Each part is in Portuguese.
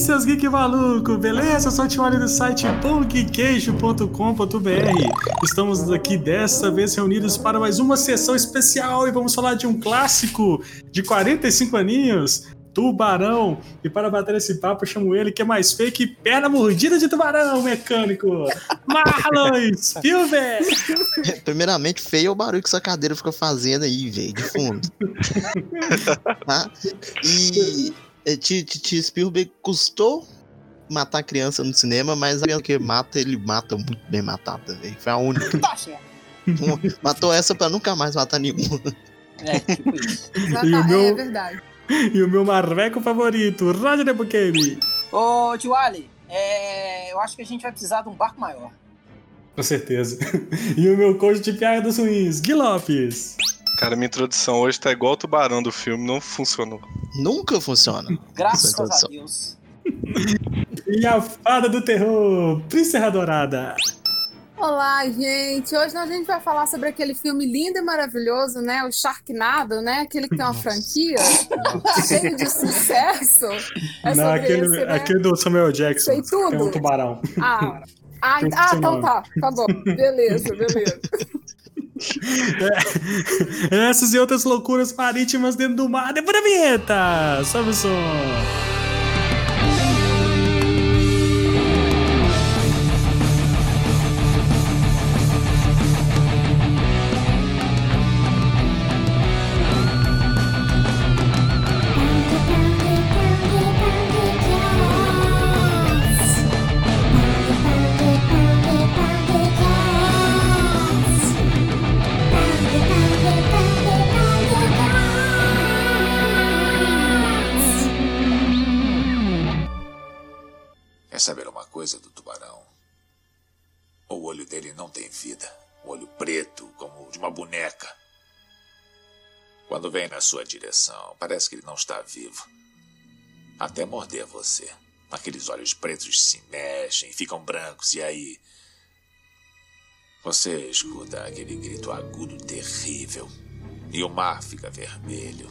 Seus geek maluco, beleza? Eu sou o Timóteo do site pongqueijo.com.br. Estamos aqui desta vez reunidos para mais uma sessão especial e vamos falar de um clássico de 45 aninhos, Tubarão. E para bater esse papo, eu chamo ele que é mais feio que perna mordida de tubarão, mecânico. Marlon Spielberg! Primeiramente, feio é o barulho que essa cadeira fica fazendo aí, velho, de fundo. tá? E Titi Spielberg custou matar a criança no cinema, mas a criança que mata, ele mata muito bem matada, velho. Foi a única. Tá certo. Matou essa pra nunca mais matar nenhuma. É, tipo isso. Já E o meu- É verdade. E o meu marveco favorito, Roger Debukemi. Ô, tio Ali, é, eu acho que a gente vai precisar de um barco maior. Com certeza. E o meu coach de piada dos ruins, Gui Lopes. Cara, minha introdução hoje tá igual o tubarão do filme, não funcionou. Nunca funciona. Graças a. Deus. E a fada do terror, Princesa Dourada. Olá, gente. Hoje a gente vai falar sobre aquele filme lindo e maravilhoso, né? O Sharknado, né? Aquele que tem uma Nossa. franquia cheio de sucesso. É Não, aquele, esse, né? aquele do Samuel Jackson. Sei tudo. É um tubarão. Ah, ah, Tem ah, então tá. Tá bom. Beleza, beleza. Essas e outras loucuras marítimas dentro do mar. Depois da vinheta. Sobe o som. Sua direção, parece que ele não está vivo. Até morder você. Aqueles olhos pretos se mexem, ficam brancos, e aí. Você escuta aquele grito agudo terrível. E o mar fica vermelho.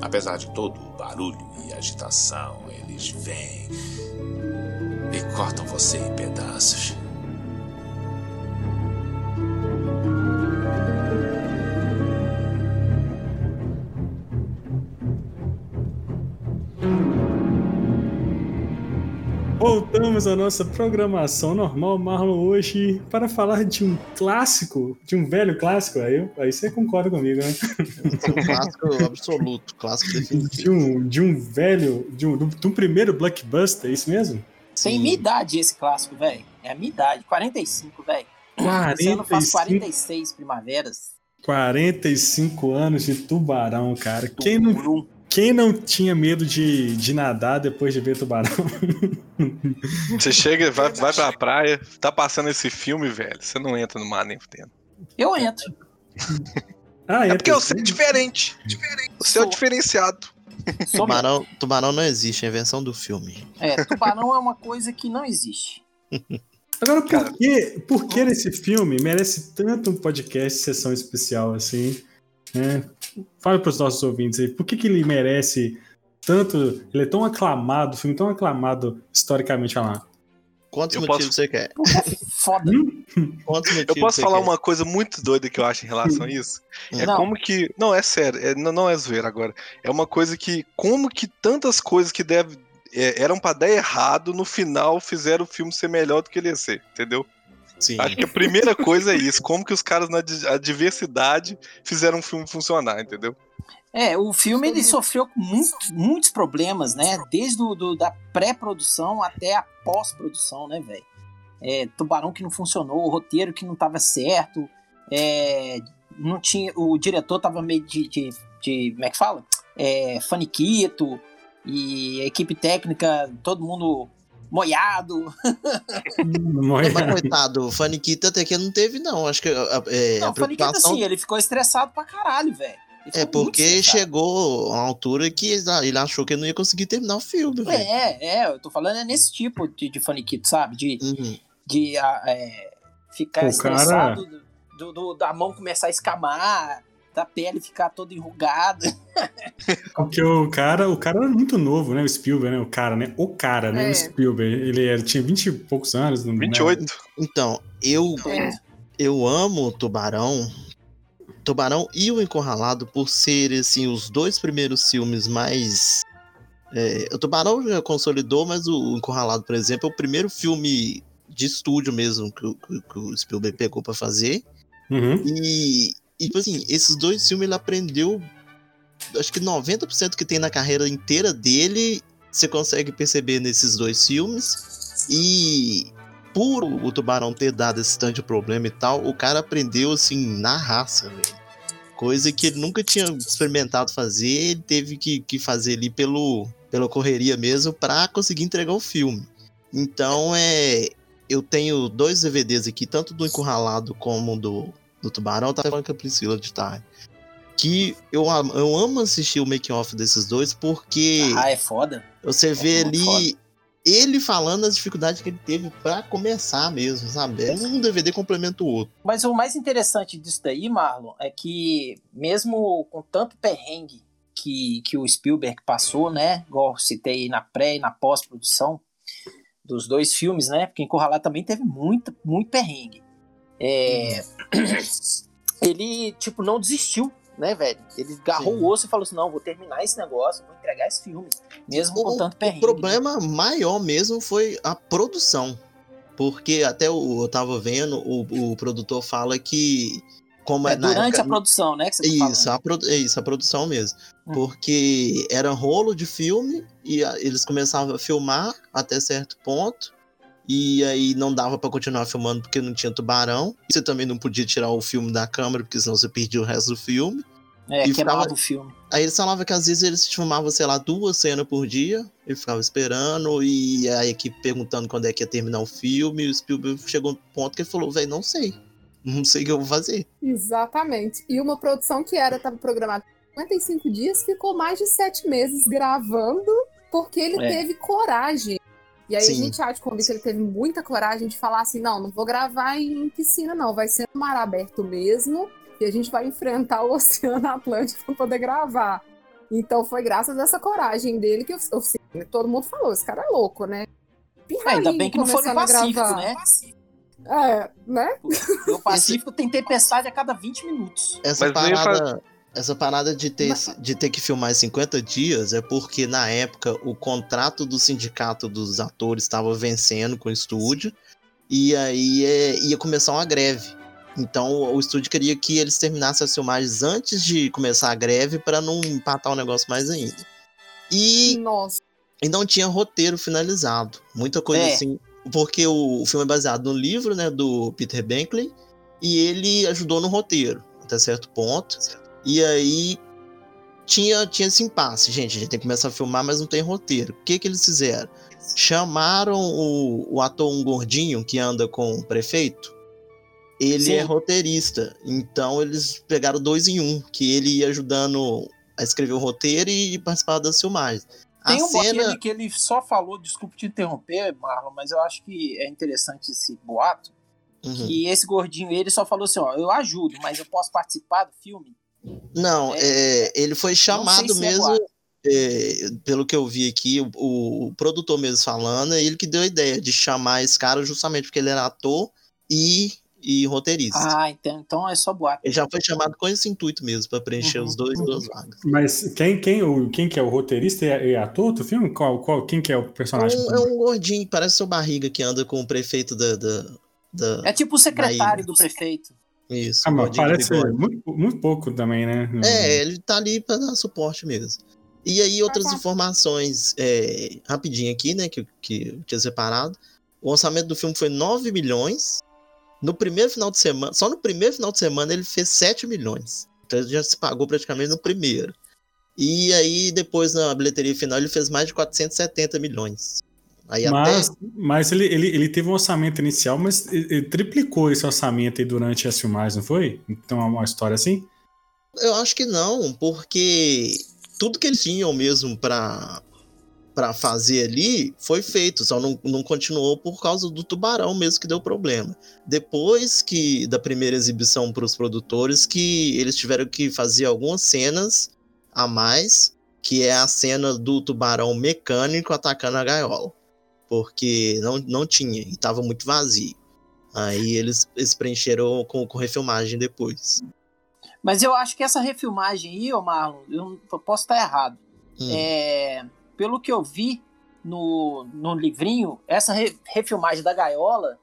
Apesar de todo o barulho e agitação, eles vêm e cortam você em pedaços. Voltamos à nossa programação normal, Marlon, hoje para falar de um clássico, de um velho clássico. Aí, aí você concorda comigo, né? É um clássico absoluto, clássico De definitivo. um, de um velho, de um, de um primeiro blockbuster, é isso mesmo? Tem minha idade esse clássico, velho. É a minha idade, 45, velho. Esse ano eu faço 45, 46 primaveras. 45 anos de tubarão, cara. Quem não. Quem não tinha medo de, de nadar depois de ver tubarão? Você chega, vai, vai pra praia, tá passando esse filme, velho. Você não entra no mar nem fudendo. Eu entro. Ah, É porque você é diferente. Você é o Sou. diferenciado. Sou mesmo. Tubarão, tubarão não existe, é a invenção do filme. É, tubarão é uma coisa que não existe. Agora, por Cara. que, por que esse filme merece tanto um podcast sessão especial assim? Né? Fale para os nossos ouvintes aí, por que, que ele merece tanto. Ele é tão aclamado, filme tão aclamado historicamente falando. Quantos Eu motivos posso- você quer? Foda. Quantos Eu motivos posso você falar quer? uma coisa muito doida que eu acho em relação a isso? É Não. como que. Não, é sério, é- não, não é zoeira agora. É uma coisa que. Como que tantas coisas que deve, é, eram pra dar errado, no final fizeram o filme ser melhor do que ele ia ser, entendeu? Sim. Acho que a primeira coisa é isso. Como que os caras na di- adversidade fizeram um filme funcionar, entendeu? É, o filme ele sofreu com muitos, muitos problemas, né? Desde o, do, da pré-produção até a pós-produção, né, velho? É, tubarão que não funcionou, o roteiro que não tava certo, é, não tinha, o diretor tava meio de, de, de como é que fala? É, faniquito, e a equipe técnica, todo mundo moiado. Mas coitado, o Faniquita até que não teve, não. Acho que a, é, não, a o preocupação assim, ele ficou estressado pra caralho, velho. É porque chegou a altura que ele achou que ele não ia conseguir terminar o filme. velho. É, é, eu tô falando é nesse tipo de, de faniquito, sabe? De, Uhum. de ah, é, ficar O estressado, do, do- da mão começar a escamar, da pele ficar toda enrugada. Porque o cara, o cara era muito novo, né? O Spielberg, né? O cara, né? O cara, né? É. O Spielberg. Ele era, tinha 20 e poucos anos. né? 28. Então, eu, É. eu amo Tubarão. Tubarão e o Encurralado por serem assim, os dois primeiros filmes mais. é, o Tubarão já consolidou, mas o Encurralado, por exemplo, é o primeiro filme de estúdio mesmo que, o- que- que o Spielberg pegou pra fazer. Uhum. E, e, tipo assim, esses dois filmes ele aprendeu. Acho que 90% que tem na carreira inteira dele, você consegue perceber nesses dois filmes. E por o Tubarão ter dado esse tanto de problema e tal, o cara aprendeu assim na raça, velho. Coisa que ele nunca tinha experimentado fazer, ele teve que, que fazer ali pelo, pela correria mesmo pra conseguir entregar o filme. Então é. Eu tenho dois DVDs aqui, tanto do Encurralado como do, do Tubarão, tá falando com a Priscila de tarde. Que eu, eu amo assistir o make-off desses dois, porque Ah, é foda. você vê muito ali ele falando as dificuldades que ele teve pra começar mesmo, sabe? É Um DVD complementa o outro. Mas o mais interessante disso daí, Marlon, é que mesmo com tanto perrengue que, que o Spielberg passou, né? Igual eu citei aí na pré e na pós-produção dos dois filmes, né? Porque Encurralado também teve muito, muito perrengue. É, ele, tipo, não desistiu, né, velho? Ele agarrou Sim. o osso e falou assim: não, vou terminar esse negócio, vou entregar esse filme. Mesmo com tanto O perrengue. problema maior mesmo foi a produção. Porque até o, eu tava vendo, o, o produtor fala que. Como é, É durante época- a produção, né? Que você tá Isso, a, produ- é isso, a produção mesmo. Hum. Porque era rolo de filme e eles começavam a filmar até certo ponto. E aí não dava pra continuar filmando porque não tinha tubarão. Você também não podia tirar o filme da câmera, porque senão você perdia o resto do filme. É, e queimava ficava- o filme. Aí eles falavam que às vezes eles filmavam, sei lá, duas cenas por dia. Ele ficava esperando e a equipe perguntando quando é que ia terminar o filme. E o Spielberg chegou no ponto que ele falou: velho, não sei. Não sei o que eu vou fazer. Exatamente. E uma produção que era estava programada por 55 dias ficou mais de sete meses gravando porque ele É. teve coragem. E aí Sim. a gente há de convir que ele teve muita coragem de falar assim: não, não vou gravar em piscina, não, vai ser no mar aberto mesmo. E a gente vai enfrentar o Oceano Atlântico para poder gravar. Então foi graças a essa coragem dele que eu, eu- assim, todo mundo falou: esse cara é louco, né? É, ainda bem que não foi no Pacífico, gravar. né? É, né? No Pacífico tem tempestade a cada 20 minutos. Essa Mas parada, essa parada de ter, Mas- de ter que filmar em 50 dias é porque, na época, o contrato do sindicato dos atores estava vencendo com o estúdio. E aí é, ia começar uma greve. Então o estúdio queria que eles terminassem as filmagens antes de começar a greve para não empatar o negócio mais ainda. E Nossa. e não tinha roteiro finalizado. Muita coisa É. assim. Porque o, o filme é baseado no livro, né, do Peter Benkley, e ele ajudou no roteiro, até certo ponto. E aí tinha, tinha esse impasse, gente. A gente tem que começar a filmar, mas não tem roteiro. O que que eles fizeram? Chamaram o, o ator, um gordinho que anda com o prefeito. Ele Sim. é roteirista. Então eles pegaram dois em um, que ele ia ajudando a escrever o roteiro e participar das filmagens. Tem a um cena. boato que ele só falou, desculpa te interromper, Marlon, mas eu acho que é interessante esse boato. Uhum. Que esse gordinho, ele só falou assim: ó, eu ajudo, mas eu posso participar do filme? Não, é, ele foi chamado se é mesmo, é, pelo que eu vi aqui, o, o produtor mesmo falando, é ele que deu a ideia de chamar esse cara justamente porque ele era ator e, e roteirista. Ah, então, então é só boato. Ele já foi chamado com esse intuito mesmo, para preencher Uhum, os dois uhum. duas vagas. Mas quem, quem, o, quem que é o roteirista e, e ator do filme? Qual, qual, quem que é o É personagem? um, é um gordinho, parece seu barriga que anda com o prefeito da. da, da- É tipo o secretário do prefeito. Isso, Ah, mas parece muito, muito pouco também, né? É, ele tá ali pra dar suporte mesmo. E aí, outras bom. informações, é, rapidinho aqui, né, que, que eu tinha separado. O orçamento do filme foi 9 milhões. No primeiro final de semana, só no primeiro final de semana ele fez 7 milhões. Então ele já se pagou praticamente no primeiro. E aí, depois na bilheteria final, ele fez mais de 470 milhões. Aí Mas, até. mas ele, ele, ele teve um orçamento inicial, mas ele, triplicou esse orçamento aí durante as filmagens, não foi? Então é uma história assim? Eu acho que não, porque tudo que eles tinham mesmo pra, pra fazer ali, foi feito, só não, não continuou por causa do tubarão mesmo que deu problema. Depois que da primeira exibição para os produtores, que eles tiveram que fazer algumas cenas a mais, que é a cena do tubarão mecânico atacando a gaiola. Porque não, não tinha, e tava muito vazio. Aí eles, eles preencheram com, com refilmagem depois. Mas eu acho que essa refilmagem aí, ô Marlon, eu posso estar errado. Hum. É, pelo que eu vi no, no livrinho, essa re- refilmagem da gaiola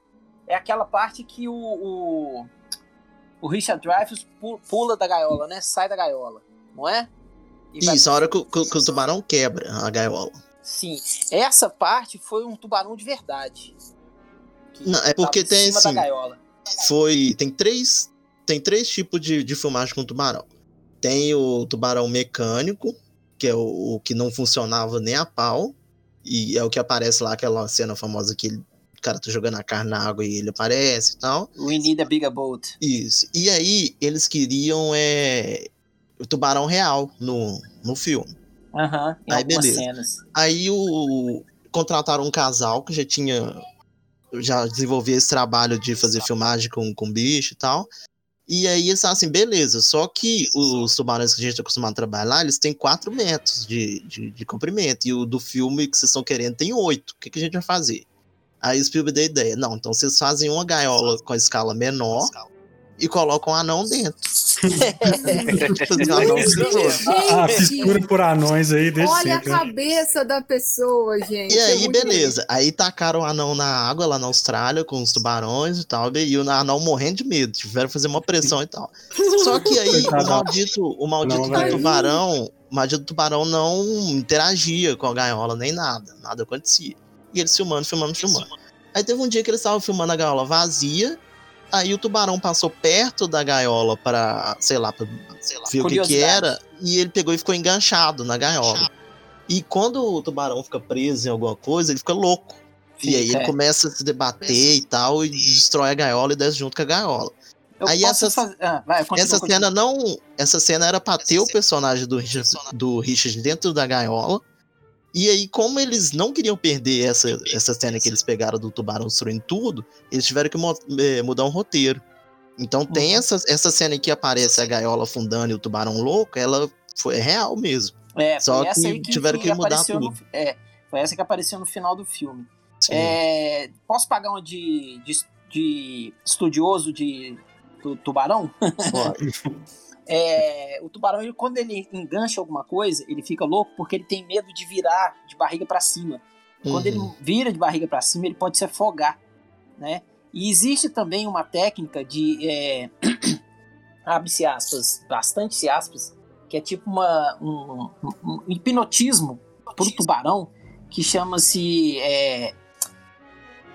é aquela parte que o, o, o Richard Dreyfuss pu- pula da gaiola, né? Sai da gaiola, não é? E vai- Isso, a hora que, o- que que o tubarão quebra a gaiola. Sim, essa parte foi um tubarão de verdade. Não, é porque tem, assim, foi tem três tem três tipos de, de filmagem com tubarão. Tem o tubarão mecânico que é o, o que não funcionava nem a pau e é o que aparece lá aquela cena famosa que ele, o cara tá jogando a carne na água e ele aparece e tal. We need a bigger boat. isso. E aí eles queriam é o tubarão real no, no filme Aham, em Aí, algumas beleza. cenas. Aí o contrataram um casal que já tinha já desenvolvia esse trabalho de fazer filmagem com, com bicho e tal. E aí eles falaram assim, beleza, só que os tubarões que a gente está acostumado a trabalhar, eles têm 4 metros de, de, de comprimento. E o do filme que vocês estão querendo tem 8. O que, que a gente vai fazer? Aí o Spielberg deu a ideia. Não, então vocês fazem uma gaiola com a escala menor e colocam um anão dentro. Fazer um anão dentro. A, a Gente, fissura por anões aí desde Olha sempre. a né? cabeça da pessoa, gente. E é aí, muito beleza. Aí tacaram o anão na água lá na Austrália com os tubarões e tal. E o anão morrendo de medo. Tiveram que fazer uma pressão e tal. Só que aí o maldito, o maldito Não, tubarão. O maldito do tubarão não interagia com a gaiola nem nada. Nada acontecia. E eles filmando, filmando, filmando. Aí teve um dia que eles estavam filmando a gaiola vazia. Aí o tubarão passou perto da gaiola pra, sei lá, pra sei lá, ver o que, que era. E ele pegou e ficou enganchado na gaiola. E quando o tubarão fica preso em alguma coisa, ele fica louco. E aí Fica, ele é. começa a se debater e tal, e destrói a gaiola e desce junto com a gaiola. Eu aí essa- fazer- ah, vai, continua, essa continua. cena não. Essa cena era pra ter o personagem do Richard, do Richard dentro da gaiola. E aí, como eles não queriam perder essa, essa cena que eles pegaram do tubarão destruindo tudo, eles tiveram que eh, mudar um roteiro. Então tem Uhum. essa, essa cena que aparece a gaiola afundando e o tubarão louco, ela foi é real mesmo. É, Só que que, tiveram que mudar apareceu no- tudo. é, foi essa que apareceu no final do filme. É, posso pagar uma de, de, de estudioso de, do tubarão? Bora. É, o tubarão, ele, quando ele engancha alguma coisa, ele fica louco porque ele tem medo de virar de barriga para cima. Quando ele Uhum. vira de barriga para cima, ele pode se afogar, né? E existe também uma técnica de é, abre-se aspas, bastante aspas, que é tipo uma, um, um- hipnotismo pro tubarão que chama-se é,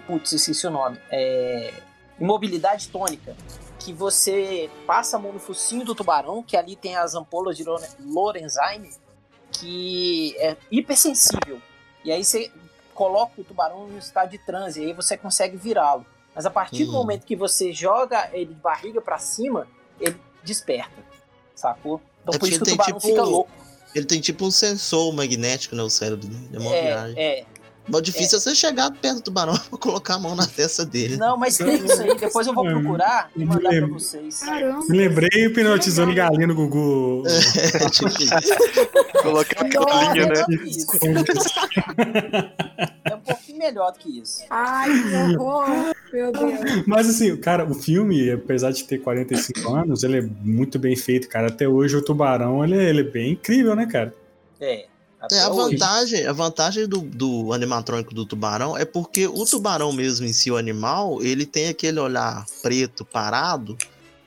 putz, esqueci o nome, é, imobilidade tônica, que você passa a mão no focinho do tubarão, que ali tem as ampolas de Lore- Lorenzine, que é hipersensível. E aí você coloca o tubarão em um estado de transe, e aí você consegue virá-lo. Mas a partir do Uhum. momento que você joga ele de barriga pra cima, ele desperta. Sacou? Então É por isso que o tubarão tipo- fica louco. Ele tem tipo um sensor magnético no cérebro dele. É. É, é. Mas o difícil é. você chegar perto do tubarão pra colocar a mão na testa dele. Não, mas tem isso aí. Depois eu vou procurar e mandar pra vocês. Caramba. Me lembrei hipnotizando galinha no Gugu. É, tipo isso. Colocar a Não, colinha, é né? melhor que isso. É um pouquinho melhor do que isso. Ai, que horror. Meu Deus. Mas assim, cara, o filme, apesar de ter 45 anos, ele é muito bem feito, cara. Até hoje o Tubarão, ele, é- ele é bem incrível, né, cara? É. Até É, a hoje. vantagem, a vantagem do, do animatrônico do tubarão é porque o tubarão mesmo em si, o animal, ele tem aquele olhar preto parado.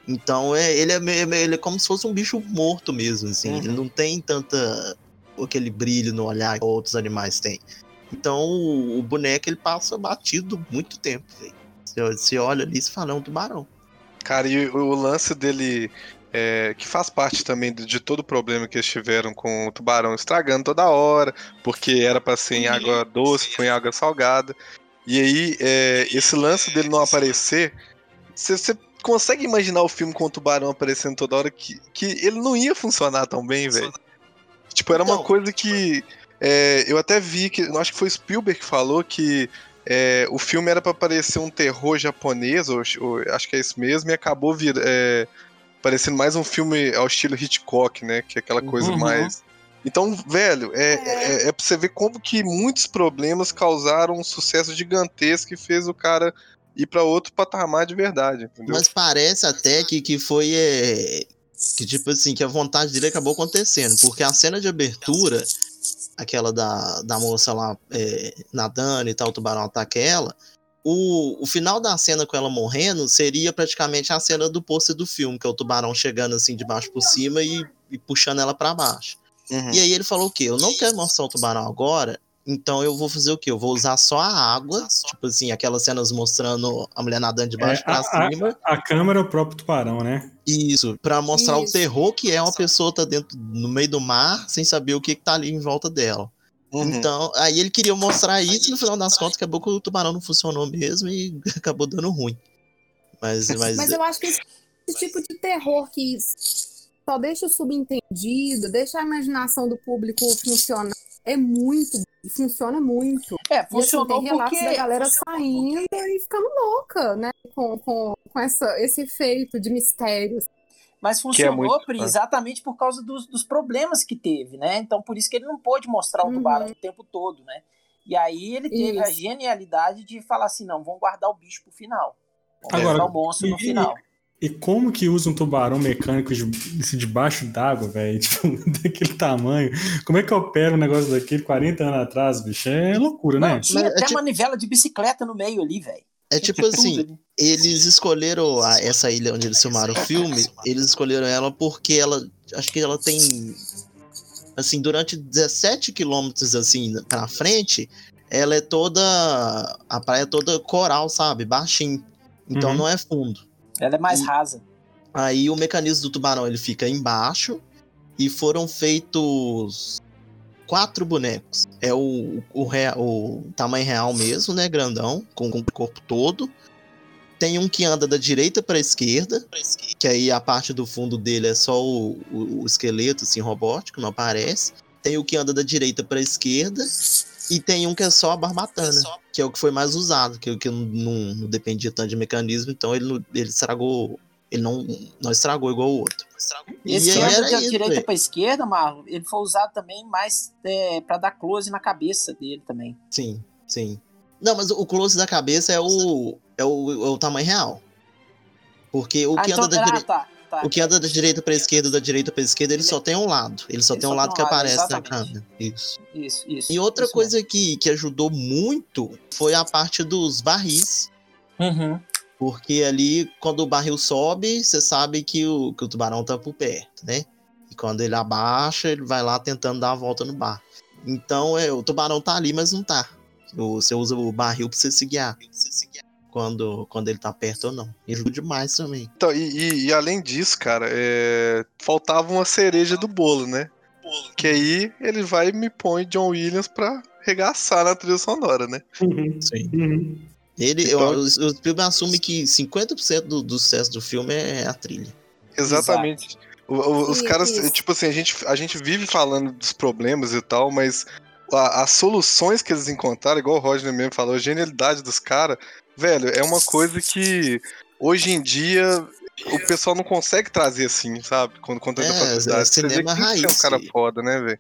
Então é, ele, é, meio- ele é como se fosse um bicho morto mesmo, assim. Uhum. Ele não tem tanta aquele brilho no olhar que outros animais têm. Então o, o boneco ele passa batido muito tempo. Você, você olha ali e fala, é um tubarão. Cara, e o lance dele, é, que faz parte também de, de todo o problema que eles tiveram com o tubarão estragando toda hora, porque era pra ser em água doce, foi em água salgada. E aí, é, esse lance dele não aparecer, você consegue imaginar o filme com o tubarão aparecendo toda hora que, que ele não ia funcionar tão bem, velho? Tipo, era uma coisa que É, eu até vi que, acho que foi Spielberg que falou que é, o filme era para parecer um terror japonês, ou, ou, acho que é isso mesmo, e acabou vir, é, parecendo mais um filme ao estilo Hitchcock, né? Que é aquela coisa Uhum. mais. Então, velho, é, é. é pra você ver como que muitos problemas causaram um sucesso gigantesco que fez o cara ir pra outro patamar de verdade, entendeu? Mas parece até que, que foi. é, que tipo assim, que a vontade dele acabou acontecendo. Porque a cena de abertura, aquela da, da moça lá é, nadando e tal, o tubarão ataca ela. O, o final da cena com ela morrendo seria praticamente a cena do pôster do filme, que é o tubarão chegando assim de baixo por cima e, e puxando ela pra baixo. Uhum. E aí ele falou o quê? Eu não quero mostrar o tubarão agora, então eu vou fazer o quê? Eu vou usar só a água, tipo assim, aquelas cenas mostrando a mulher nadando de baixo É, pra a- a- cima. A câmera é o próprio tubarão, né? Isso, pra mostrar o Isso. terror que é uma pessoa tá dentro no meio do mar sem saber o que, que tá ali em volta dela. Uhum. Então, aí ele queria mostrar isso e no final das contas acabou que o tubarão não funcionou mesmo e acabou dando ruim. Mas, mas, Mas eu acho que esse, esse tipo de terror que só deixa o subentendido, deixa a imaginação do público funcionar, é muito. Funciona muito. É, E assim, funcionou tem relatos porque. da galera funcionou saindo e ficando louca, né? Com, com, com essa, esse efeito de mistérios. Mas é funcionou, muito Pri, exatamente por causa dos, dos problemas que teve, né? Então, por isso que ele não pôde mostrar o Uhum. tubarão o tempo todo, né? E aí ele teve a Isso. genialidade de falar assim, não, vamos guardar o bicho pro final. Vamos Agora, guardar o monstro no e- final. E como que usa um tubarão mecânico de, debaixo d'água, velho? Tipo, daquele tamanho. Como é que opera um negócio daquele 40 anos atrás, bicho? É loucura, Não, né? tinha Mas é até tipo- manivela de bicicleta no meio ali, velho. É tipo assim, eles escolheram a- essa ilha onde eles filmaram o filme, eles escolheram ela porque ela, acho que ela tem, assim, durante 17 quilômetros, assim, pra frente, ela é toda, a praia é toda coral, sabe, baixinho, então Uhum. não é fundo. Ela é mais E- rasa. Aí o mecanismo do tubarão, ele fica embaixo, e foram feitos quatro bonecos. É o, o, rea- o tamanho real mesmo, né, grandão, com, com o corpo todo. Tem um que anda da direita para a esquerda, que aí a parte do fundo dele é só o, o- o esqueleto, assim, robótico, não aparece. Tem o que anda da direita para a esquerda. E tem um que é só a barbatana, que é o que foi mais usado, que, que não, não- dependia tanto de mecanismo, então ele, ele estragou. Ele não, não estragou igual o outro. Esse e que era da isso, direita pra esquerda, Marlon, ele foi usado também mais é, para dar close na cabeça dele também. Sim, sim. Não, mas o close da cabeça é o, é o, é o tamanho real. Porque o ah, que então, anda da ah, direita. tá, tá. O que anda da direita pra esquerda, da direita pra esquerda, ele Ele- só tem um lado. Ele só ele tem um só lado tem que um lado, aparece na exatamente. câmera. Isso. Isso, isso. E outra isso coisa que, que ajudou muito foi a parte dos barris. Uhum. Porque ali, quando o barril sobe, você sabe que o, que o tubarão tá por perto, né? E quando ele abaixa, ele vai lá tentando dar a volta no bar. Então, é, o tubarão tá ali, mas não tá. O- Você usa o barril pra você se guiar. Quando, quando ele tá perto ou não. E ajuda demais também. Então, e, e- e além disso, cara, é, faltava uma cereja do bolo, né? Que aí ele vai e me põe John Williams pra regaçar na trilha sonora, né? Uhum. Sim. Uhum. Ele, Então- eu, o Spielberg assume que 50% do, do sucesso do filme é a trilha. Exatamente. O- o- os Sim, caras, isso. tipo assim, a gente, a gente vive falando dos problemas e tal, mas a- as soluções que eles encontraram, igual o Roger mesmo falou, a genialidade dos caras, velho, é uma coisa que hoje em dia o pessoal não consegue trazer assim, sabe? Com tanta É, facilidade. é Você vê cinema que tem que ser um raiz, cara foda, né, velho?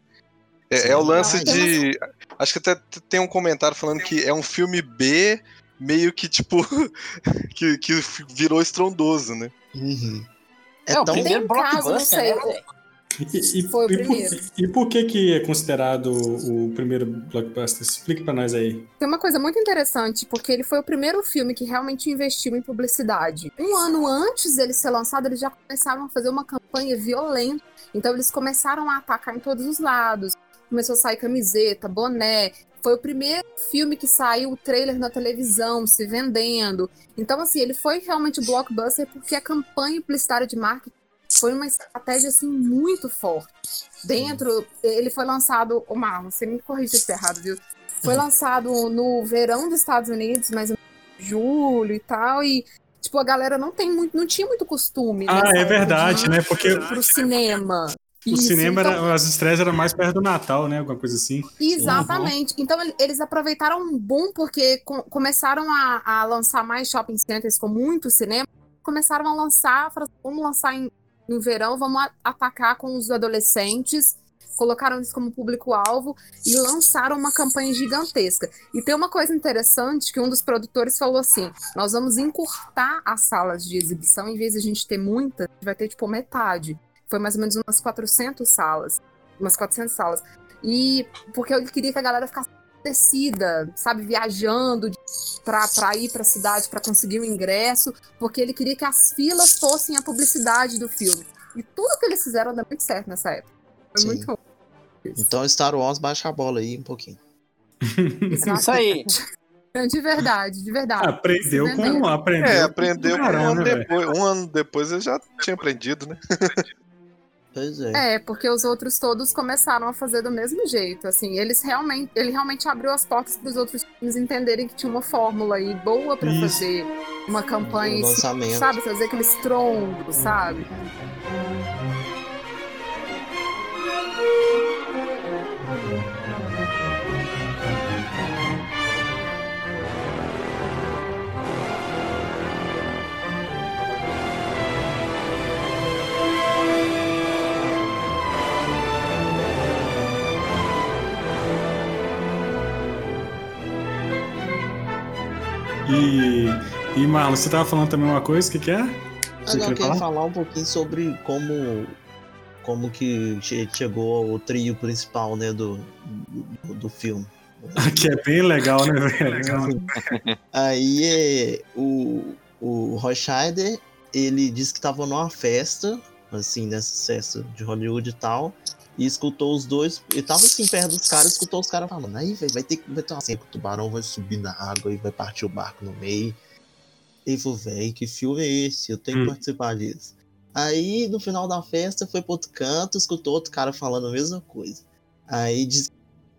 É, é o lance raiz. de. Acho que até tem um comentário falando que é um filme B, meio que tipo. que, que virou estrondoso, né? Uhum. É, É o tão. primeiro um caso, blockbuster, né? E, e- Foi o e por, primeiro. e por que que é considerado o primeiro blockbuster? Explica pra nós aí. Tem uma coisa muito interessante, porque ele foi o primeiro filme que realmente investiu em publicidade. Um ano antes dele ser lançado, eles já começaram a fazer uma campanha violenta. Então eles começaram a atacar em todos os lados. Começou a sair camiseta, boné. Foi o primeiro filme que saiu o trailer na televisão, se vendendo. Então, assim, ele foi realmente blockbuster porque a campanha publicitária de marketing foi uma estratégia, assim, muito forte. Dentro, ele foi lançado, o Marlon, você me corrija se estiver errado, viu? Foi lançado no verão dos Estados Unidos, mais ou menos em julho e tal, e tipo, a galera não tem muito, não tinha muito costume. Ah, nessa é verdade, de né? Porque pro cinema. O Isso, cinema, então- era, as estreias eram mais perto do Natal, né? Alguma coisa assim. Exatamente. Então ele- eles aproveitaram um boom porque co- começaram a, a lançar mais shopping centers com muito cinema. Começaram a lançar, assim, vamos lançar em, no verão, vamos a- atacar com os adolescentes. Colocaram isso como público-alvo e lançaram uma campanha gigantesca. E tem uma coisa interessante que um dos produtores falou assim: nós vamos encurtar as salas de exibição, em vez de a gente ter muitas, a gente vai ter tipo metade. Foi mais ou menos umas 400 salas. Umas 400 salas. E porque eu queria que a galera ficasse descida, sabe, viajando de- pra, pra ir pra cidade pra conseguir o ingresso, porque ele queria que as filas fossem a publicidade do filme. E tudo que eles fizeram deu muito certo nessa época. Foi Sim. muito bom. Então Star Wars baixa a bola aí um pouquinho. Isso aí. De verdade, de verdade. Aprendeu com. Aprendeu É, com aprendeu um ano depois. Um ano depois ele já tinha aprendido, né? Pois é. É, porque os outros todos começaram a fazer do mesmo jeito, assim, eles realmente, ele realmente abriu as portas para os outros filmes entenderem que tinha uma fórmula aí boa para fazer uma campanha, lançamento. sabe, fazer aquele estrondo, sabe? E, e Marlon, você tava falando também uma coisa, o que, que é? Ah, Você não, eu queria falar? falar um pouquinho sobre como como que che- chegou o trio principal, né, do, do, do filme. Que é bem legal, né, velho? Aí é, o, o Roy Scheider, ele disse que tava numa festa, assim, nessa festa de Hollywood e tal, e escutou os dois, ele tava assim perto dos caras, escutou os caras falando, aí véi, vai ter, vai ter uma cena que o tubarão vai subir na água e vai partir o barco no meio. Ele falou, véi, que filme é esse? Eu tenho Hum. que participar disso. Aí, no final da festa, foi pro outro canto, escutou outro cara falando a mesma coisa. Aí disse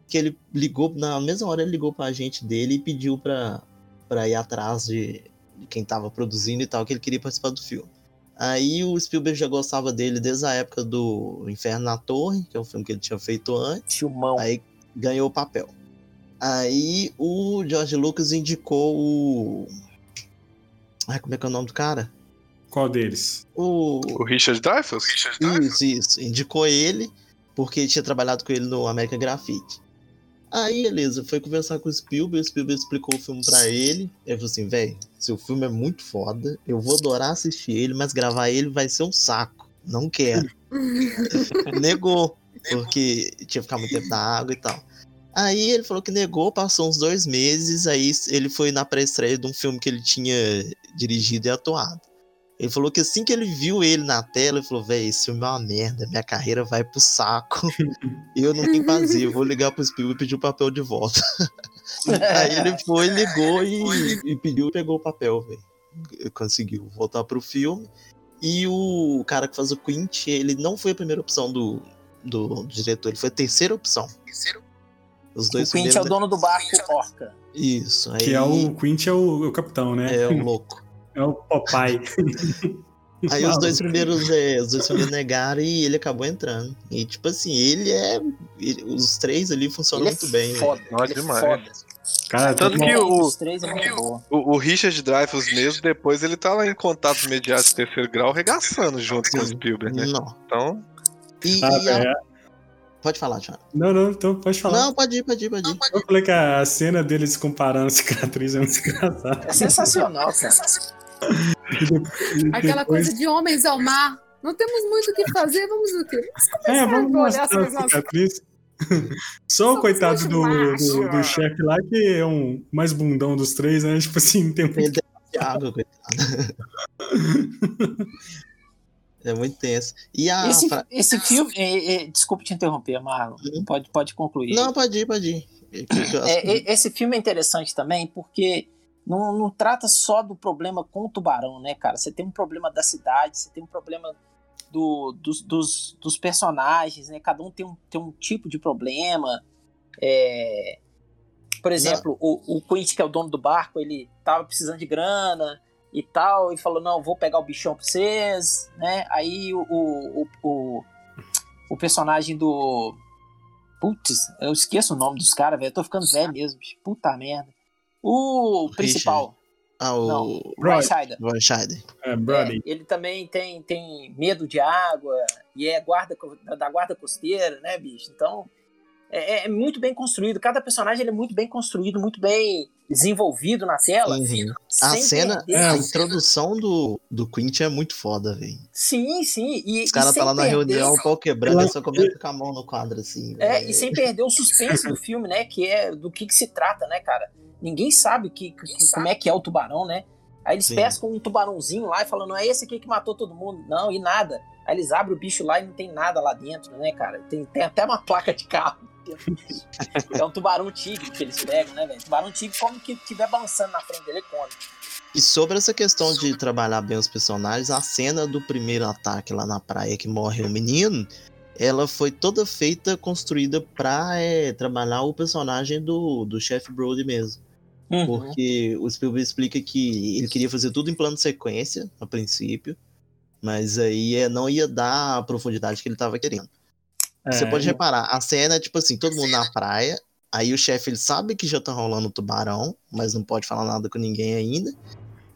que ele ligou, na mesma hora ele ligou pra agente dele e pediu pra, pra ir atrás de, de quem tava produzindo e tal, que ele queria participar do filme. Aí o Spielberg já gostava dele desde a época do Inferno na Torre, que é um filme que ele tinha feito antes. Filmão. Aí ganhou o papel. Aí o George Lucas indicou o. Ai, como é que é o nome do cara? Qual deles? O. O Richard Dreyfuss? Isso, isso. Indicou ele, porque tinha trabalhado com ele no American Graffiti. Aí, beleza, foi conversar com o Spielberg, o Spielberg explicou o filme pra ele. Ele falou assim, velho, seu filme é muito foda, eu vou adorar assistir ele, mas gravar ele vai ser um saco. Não quero. Negou, porque tinha que ficar muito tempo na água e tal. Aí ele falou que negou, passou uns dois meses, aí ele foi na pré-estreia de um filme que ele tinha dirigido e atuado. Ele falou que assim que ele viu ele na tela, ele falou, véi, esse filme é uma merda, minha carreira vai pro saco. eu não tenho fazer, eu vou ligar pro Spielberg e pedir o papel de volta. Aí ele foi, ligou e, e pediu e pegou o papel, velho. Conseguiu voltar pro filme. E o cara que faz o Quint, ele não foi a primeira opção do, do, do diretor, ele foi a terceira opção. Os O dois Quint é o dono do barco Orca. Isso, aí Que é o Quint é o, o capitão, né? é o louco. É o Popeye. Aí os dois primeiros, é, os dois primeiros negaram e ele acabou entrando. E tipo assim, ele é. ele- os três ali funcionam Ele é muito bem. né? foda. Nossa, ele é demais. foda. Cara, Tanto todo que o- é. O, o Richard Dreyfuss mesmo, depois ele tá lá em contatos imediatos de terceiro grau, regaçando junto com o Spielberg, né? Não. Então, E, Ah, e a- é. Pode falar, Thiago. Não, não, então pode falar. Não, pode ir, pode ir, pode ir. Eu falei que a cena deles comparando cicatriz é muito engraçada. É sensacional, cara. Aquela coisa de homens ao mar. Não temos muito o que fazer, vamos o quê? Vamos É, começar vamos mostrar a cicatriz. Só o coitado do, do, do chefe lá, que é um mais bundão dos três, né? Tipo assim, tem muito. Ele água, coitado. É muito tenso. E a. Esse, esse filme. é, é, desculpe te interromper, Marlon. Uhum. Pode, pode concluir. Não, pode ir, pode ir. É, e- esse filme é interessante também porque não, não trata só do problema com o tubarão, né, cara? Você tem um problema da cidade, você tem um problema do- dos, dos, dos personagens, né? Cada um tem um, tem um tipo de problema. É, Por exemplo, o, o Quint, que é o dono do barco, ele tava precisando de grana e tal, e falou, não, vou pegar o bichão pra vocês, né? Aí o, o, o, o, o personagem do. Putz, eu esqueço o nome dos caras, velho. Eu tô ficando velho mesmo. bicho. Puta merda. O principal. Ah, o Não, Roy. Scheider. Roy Scheider. É, Brody. É, ele também tem, tem medo de água e é guarda da guarda costeira, né, bicho? Então é, é muito bem construído. Cada personagem ele é muito bem construído, muito bem desenvolvido na tela. Uhum. A cena, perder- a introdução do, do Quint é muito foda, velho. Sim, sim. E, Os caras sem tá lá na perder- reunião, o pau quebrando, Eu- só começa com a mão no quadro, assim. É, velho. e sem perder o suspense do filme, né? Que é do que, que se trata, né, cara? Ninguém sabe que, que- como é que é o tubarão, né? Aí eles Sim. pescam um tubarãozinho lá e falam, não é esse aqui que matou todo mundo. Não, e nada. Aí eles abrem o bicho lá e não tem nada lá dentro, né, cara? Tem, tem até uma placa de carro. Bicho. É um tubarão tigre que eles pegam, né, velho? Tubarão tigre, como que tiver balançando na frente dele, ele come. E sobre essa questão de trabalhar bem os personagens, a cena do primeiro ataque lá na praia que morre o menino, ela foi toda feita, construída pra é, trabalhar o personagem do, do chefe Brody mesmo. Uhum. Porque o Spielberg explica que ele queria fazer tudo em plano de sequência, a princípio, mas aí é, não ia dar a profundidade que ele tava querendo. Você É, pode reparar, a cena é tipo assim, todo mundo na praia, aí o chefe ele sabe que já tá rolando o tubarão, mas não pode falar nada com ninguém ainda.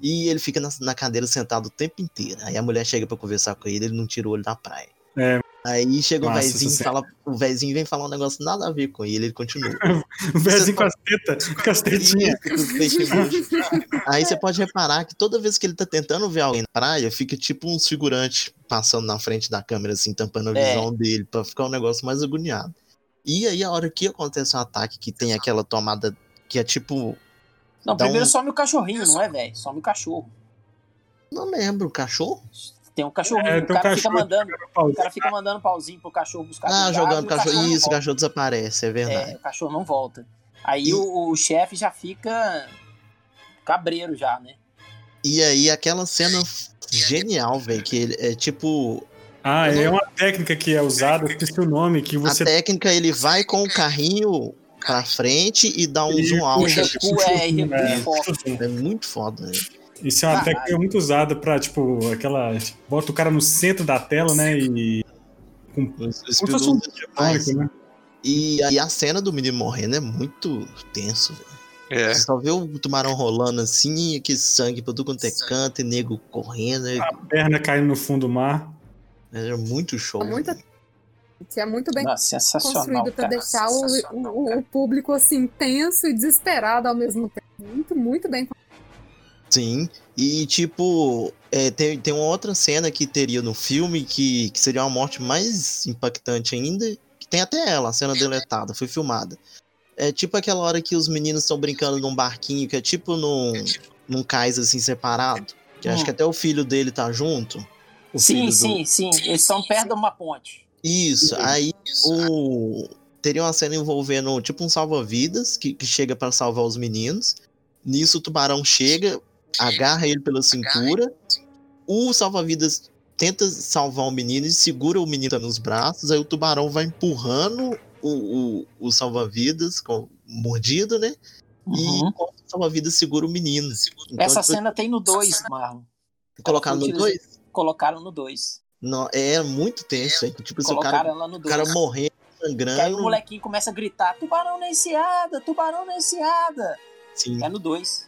E ele fica na, na cadeira sentado o tempo inteiro. Aí a mulher chega pra conversar com ele, ele não tira o olho da praia. É. Aí chega o Nossa, vezinho e fala, o vezinho vem falar um negócio nada a ver com ele, ele continua. O Vezinho com as tetas, com as tetinhas. Aí você pode reparar que toda vez que ele tá tentando ver alguém na praia, fica tipo uns figurantes passando na frente da câmera, assim, tampando a É. visão dele, pra ficar um negócio mais agoniado. E aí, a hora que acontece um ataque que tem aquela tomada que é tipo. Não, primeiro um- some o cachorrinho, não é, velho? Some o cachorro. Não lembro, cachorro? Tem um cachorrinho, É, o tem um cara fica cachorro. mandando. O cara fica mandando pauzinho pro cachorro buscar Ah, jogando e o cachorro. não Isso, o cachorro desaparece, é verdade. É, o cachorro não volta. Aí E- o, o chefe já fica cabreiro já, né? E aí, aquela cena genial, velho, que ele é tipo. Ah, é uma técnica que é usada, esqueci o nome, que você A técnica, ele vai com o carrinho pra frente e dá um E zoom out. puxa, é, é, e foca. puxa, É muito foda, né? Isso é uma Caralho. técnica muito usada pra, tipo, aquela. Bota o cara no centro da tela, né? E. Com, como se fosse Spielberg um tônico, né? E aí a cena do menino morrendo é muito tenso, velho. É. Você só vê o tubarão rolando assim, aquele sangue pra tudo quanto é canto, e nego correndo. É, A perna caindo no fundo do mar. é muito show. Muita- velho. Que é muito bem Nossa, sensacional. construído pra cara, deixar o, sensacional. o, o público assim tenso e desesperado ao mesmo tempo. Muito, muito bem. Sim. E tipo, é, tem, tem uma outra cena que teria no filme que, que seria uma morte mais impactante ainda. Que tem até ela, a cena deletada, foi filmada. É tipo aquela hora que os meninos estão brincando num barquinho, que é tipo num, num cais assim separado. Que acho Hum. que até o filho dele tá junto. O Sim, filho do- sim, sim. Eles estão perto de uma ponte. Isso, aí o... teria uma cena envolvendo tipo um salva-vidas que, que chega pra salvar os meninos. Nisso o tubarão chega, agarra ele pela cintura. O salva-vidas tenta salvar o menino e segura o menino nos braços. Aí o tubarão vai empurrando o, o, o salva-vidas com mordido, né? Uhum. E o salva-vidas segura o menino. Então, Essa tipo, cena tem no 2, Marlon. colocaram no utiliza- 2? Colocaram no 2. Não, é muito tenso, é, tipo, se o Colocaram cara, ela no o cara 2. morrendo, Que aí o sangrando. molequinho começa a gritar: tubarão na enseada, tubarão na enseada. Sim. É no 2.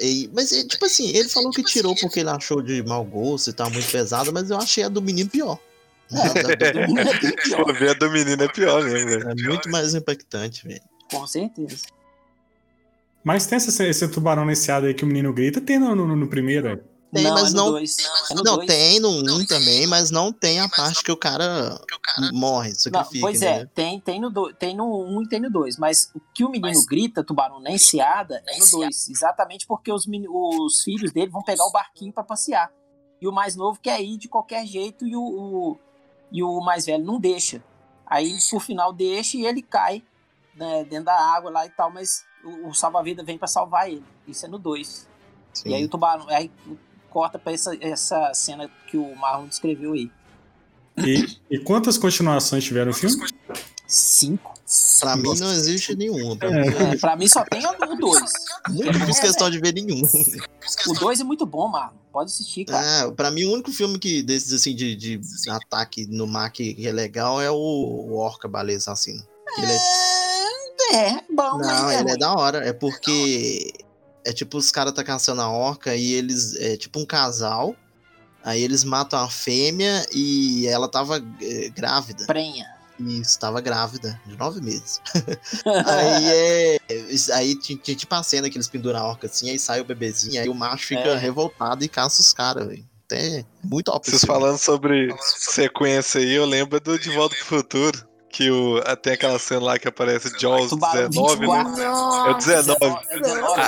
E- mas, é, tipo assim, ele falou que tirou porque ele achou de mau gosto e tá muito pesado, mas eu achei a do menino pior. Ver a do menino é pior mesmo, velho. É muito mais impactante, velho. Com certeza. Mas tem esse, esse tubarão nesse aí que o menino grita, tem no, no, no primeiro, é. Tem, não, mas é no não- 2. É Não, dois. tem no 1 também, mas não tem a parte que o cara morre, Não, sacrifica, pois é, tem, tem, no do, tem no 1 um e tem no 2, mas o que o menino grita, tubarão na enseada, é no 2. Exatamente porque os, meni- os filhos dele vão pegar o barquinho pra passear. E o mais novo quer ir de qualquer jeito e o, o- e o mais velho não deixa. Aí, por final, deixa e ele cai né, dentro da água lá e tal, mas o, o salva-vida vem pra salvar ele. Isso é no 2. E aí o tubarão. Aí corta pra essa, essa cena que o Marlon descreveu aí. E, e quantas continuações tiveram o filme? Cinco. Pra mim não existe nenhuma. Pra É. mim, É, pra mim só tem o dois. nunca fiz questão de ver nenhum. O dois é muito bom, Marlon. Pode assistir, cara. Ah, pra mim, o único filme que desses assim de, de ataque no mar que é legal é o, o Orca Baleia Assassino. Ele é, É, bom, não, é ele é ruim. da hora. É porque é tipo os caras tá caçando a orca e eles é tipo um casal. Aí eles matam a fêmea e ela tava é, grávida. Prenha. E estava grávida, de nove meses. aí é. Aí tinha, tinha tipo a cena que eles penduram a orca assim, aí sai o bebezinho, aí o macho fica É. revoltado e caça os caras, velho. Até muito top. Vocês falando sobre sequência aí, eu lembro do De Volta pro Futuro. Que o, tem aquela cena lá que aparece Jaws Tubarão 19, né? 24. É o 19. É 19.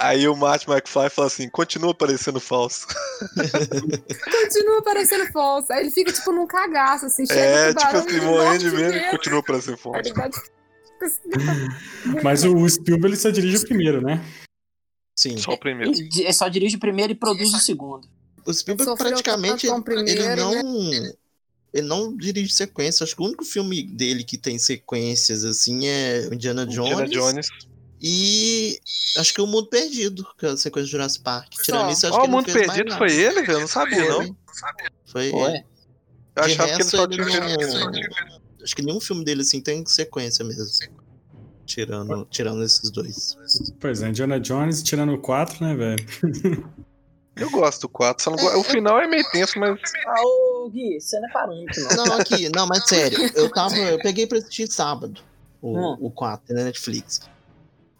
Aí o Marty McFly fala assim: continua parecendo falso. Continua parecendo falso. Aí ele fica, tipo, num cagaço, assim, chega É, tipo assim, e morrendo de medo, continua parecendo Tá falso. ligado? Fica assim, Mas o Spielberg ele só dirige o primeiro, né? Sim. Só o primeiro. Ele só dirige o primeiro e produz o segundo. O Spielberg praticamente ele não. Ele não dirige sequência. Acho que o único filme dele que tem sequências assim é o Indiana Jones. Indiana Jones. E acho que o Mundo Perdido, que é a sequência de Jurassic Park. Tirando isso, acho Ó, que o ele não Mundo Perdido nada. foi ele, velho? Eu não sabia, não. Foi. Foi. Foi. ele. Eu De achava que ele só ele tinha. não- Acho que nenhum filme dele assim tem sequência mesmo. Tirando, tirando esses dois. Pois é, Indiana Jones tirando o 4, né, velho? Eu gosto do 4. Só não go- O final é meio tenso, mas. Ah, ô Gui, você não é parâmetro, não. Não, aqui, não, mas sério, eu tava. Eu peguei pra assistir sábado o, Hum. o 4 na Netflix.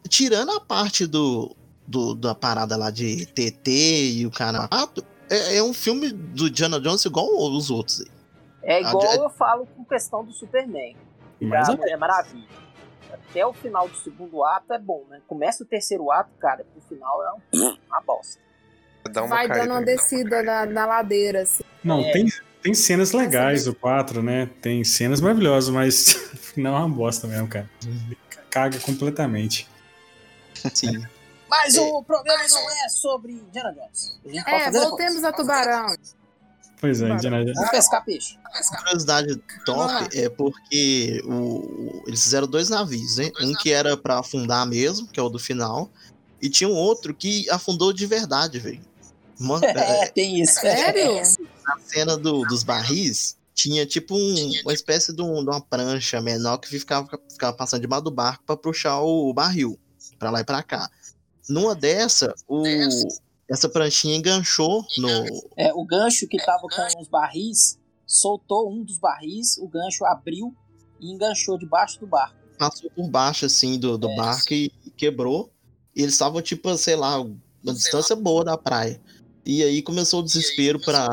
Tirando a parte do, do da parada lá de TT e o cara. É, é um filme do Diana Jones igual os outros. aí. É igual Ah, eu falo com questão do Superman. Mas é- Maravilha. Até o final do segundo ato é bom, né? Começa o terceiro ato, cara, pro final é um- uma bosta. Dá uma Vai caída. dando uma descida na, na ladeira, assim. Não, É. tem, tem cenas legais o 4, né? Tem cenas maravilhosas, mas não é uma bosta mesmo, cara. Caga completamente. Sim. Mas o programa não é sobre Indiana Jones. A É, voltemos a Tubarão. Pois é. Indiana Jones. Vamos pescar peixe. curiosidade top é porque o, eles fizeram dois navios, né? Um que era pra afundar mesmo, que é o do final, e tinha um outro que afundou de verdade, velho. Uma- É, é, tem isso. Sério? Na cena do- dos barris, tinha tipo um- uma espécie de, um- de uma prancha menor que ficava, ficava passando debaixo do barco pra puxar o, barril, pra lá e pra cá. Numa dessa, o, essa pranchinha enganchou no, É, o gancho que tava com os barris soltou um dos barris, o gancho abriu e enganchou debaixo do barco. passou por baixo, assim, do, do É. barco e quebrou. E eles estavam, tipo, sei lá, uma distância boa da praia. E aí começou o desespero pra,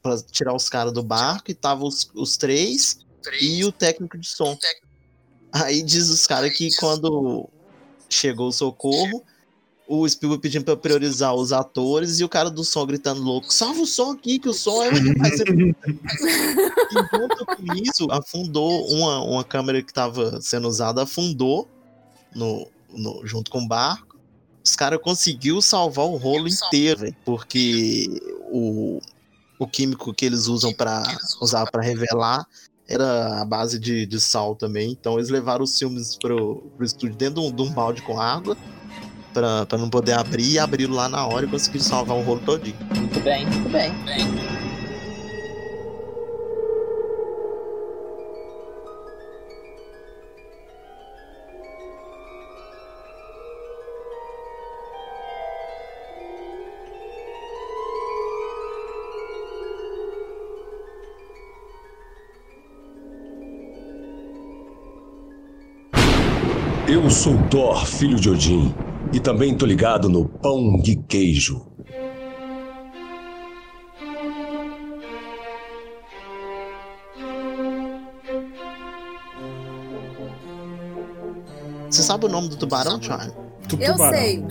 pra tirar os caras do barco, e tava os, os três e o técnico de som. Aí diz os caras que quando chegou o socorro, o Spielberg pedindo pra priorizar os atores e o cara do som gritando louco, salva o som aqui, que o som é vai ser e junto com isso, afundou uma, uma câmera que estava sendo usada, afundou no, no- junto com o barco. Os caras conseguiu salvar o rolo inteiro, velho, porque o, o químico que eles usam para usar para revelar era a base de, de sal também. Então eles levaram os filmes pro, pro estúdio dentro de um, de um balde com água pra, pra não poder abrir e abriram lá na hora e conseguiram salvar o rolo todinho. Muito bem, muito bem. Eu sou Thor, filho de Odin, e também tô ligado no pão de queijo. Você sabe o nome do tubarão? Tu- Eu sei.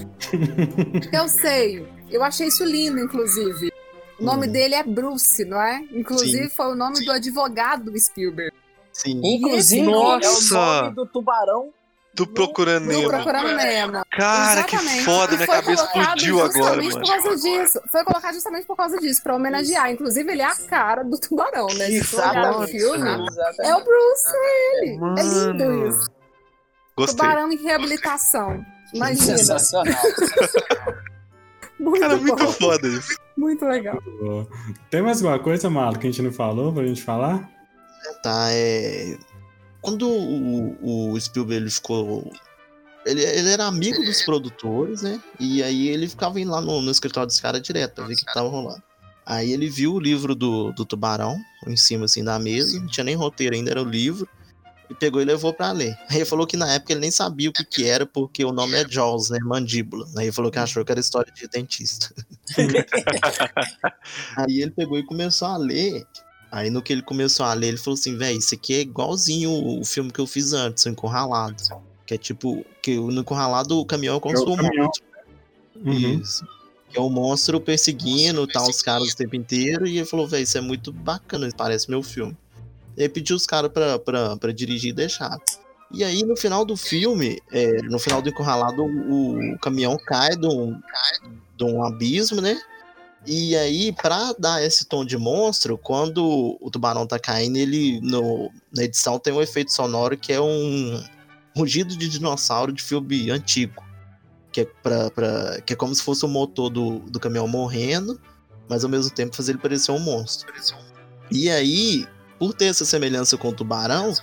Eu sei. Eu achei isso lindo, inclusive. O nome Hum. dele é Bruce, não é? Inclusive, Sim. foi o nome do advogado do Spielberg. Sim. Inclusive, Nossa! é o nome do tubarão Tô procurando Nemo. Procurando Nemo. Cara, que Exatamente. foda, minha cabeça explodiu agora, justamente mano. por causa disso. Foi colocado justamente por causa disso, pra homenagear. Inclusive, ele é a cara do tubarão, né? Se no Exatamente. filme, Exatamente. é o Bruce ele. É lindo Mano. isso. Gostei. Tubarão em reabilitação. Imagina. Sensacional. Muito Cara, bom. muito foda isso. Muito legal. Tem mais alguma coisa, Malo, que a gente não falou pra gente falar? Tá, é. Quando o, o Spielberg ele ficou. Ele, ele era amigo dos produtores, né? E aí ele ficava indo lá no, no escritório dos caras direto pra ver o que tava rolando. Aí ele viu o livro do, do Tubarão em cima assim da mesa, não tinha nem roteiro ainda, era o livro. E pegou e levou pra ler. Aí ele falou que na época ele nem sabia o que, que era, porque o nome é Jaws, né? Mandíbula. Aí ele falou que achou que era história de dentista. Aí ele pegou e começou a ler. Aí no que ele começou a ler, ele falou assim, velho, isso aqui é igualzinho o filme que eu fiz antes, o Encurralado. Que é tipo, que no Encurralado o caminhão é como o se um caminhão. monstro. Uhum. Isso. Que é o monstro perseguindo tal, os caras o tempo inteiro. E ele falou, velho, isso é muito bacana, parece meu filme. E aí pediu os caras pra, pra, pra dirigir e deixar. E aí, no final do filme, é, no final do encurralado, o, o caminhão cai de um, de um abismo, né? E aí, pra dar esse tom de monstro, quando o tubarão tá caindo, ele no, na edição tem um efeito sonoro que é um rugido de dinossauro de filme antigo. Que é, pra, pra- que é como se fosse o motor do, do caminhão morrendo, mas ao mesmo tempo fazer ele parecer um monstro. E aí, por ter essa semelhança com o tubarão,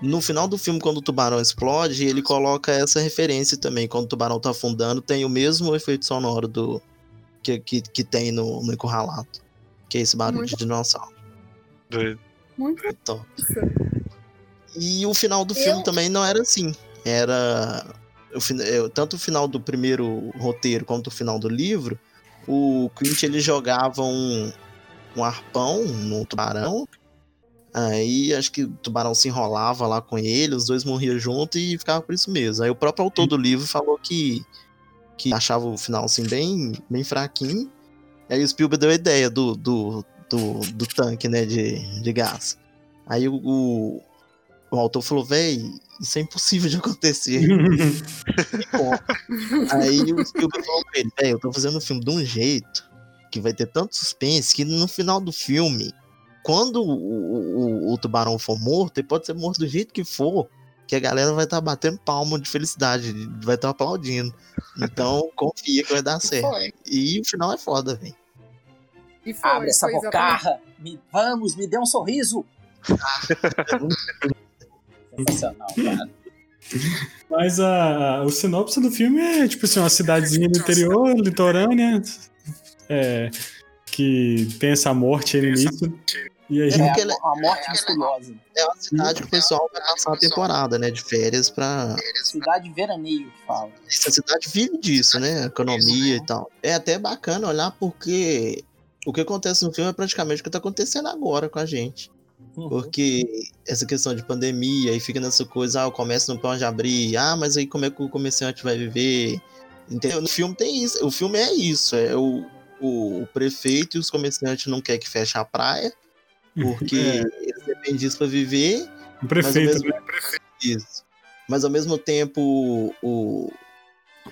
no final do filme, quando o tubarão explode, ele coloca essa referência também. Quando o tubarão tá afundando, tem o mesmo efeito sonoro do que, que, que tem no, no encurralado. Que é esse barulho Muito de dinossauro. Doido. Muito Top. isso. E o final do Eu- filme também não era assim. Era. Tanto o final do primeiro roteiro quanto o final do livro, o Quint ele jogava um, um arpão no tubarão. Aí acho que o tubarão se enrolava lá com ele, os dois morriam junto e ficava por isso mesmo. Aí o próprio autor do livro falou que, que achava o final assim bem, bem fraquinho. Aí o Spielberg deu a ideia do, do, do, do tanque, né, de, de gás. Aí o, o, o autor falou, véi, isso é impossível de acontecer. Aí o Spielberg falou pra ele, véi, eu tô fazendo o filme de um jeito que vai ter tanto suspense que no final do filme, quando o, o, o tubarão for morto, ele pode ser morto do jeito que for, que a galera vai estar batendo palma de felicidade, vai estar aplaudindo. Então confia que vai dar certo. Foi. E o final é foda, velho. E foi, Abre essa bocarra. Me, vamos, me dê um sorriso. Sensacional, cara. Mas a, a- o sinopse do filme é tipo assim, uma cidadezinha do interior, litorânea, é, que tem essa morte aí no início. E a É, gente. porque a, a morte misteriosa. É uma cidade que o pessoal vai passar a temporada, né? De férias pra. Cidade veraneio que fala. Essa cidade vive disso, né? Economia e tal. É até bacana olhar porque o que acontece no filme é praticamente o que tá acontecendo agora com a gente. Uhum. Porque essa questão de pandemia, aí fica nessa coisa, ah, o comércio não pode abrir, ah, mas aí como é que o comerciante vai viver? Entendeu? No filme tem isso. O filme é isso. É o, o, o prefeito e os comerciantes não querem que feche a praia, porque É, eles dependem disso pra viver. o Mas ao prefeito, mesmo- né? Isso. Mas ao mesmo tempo, o,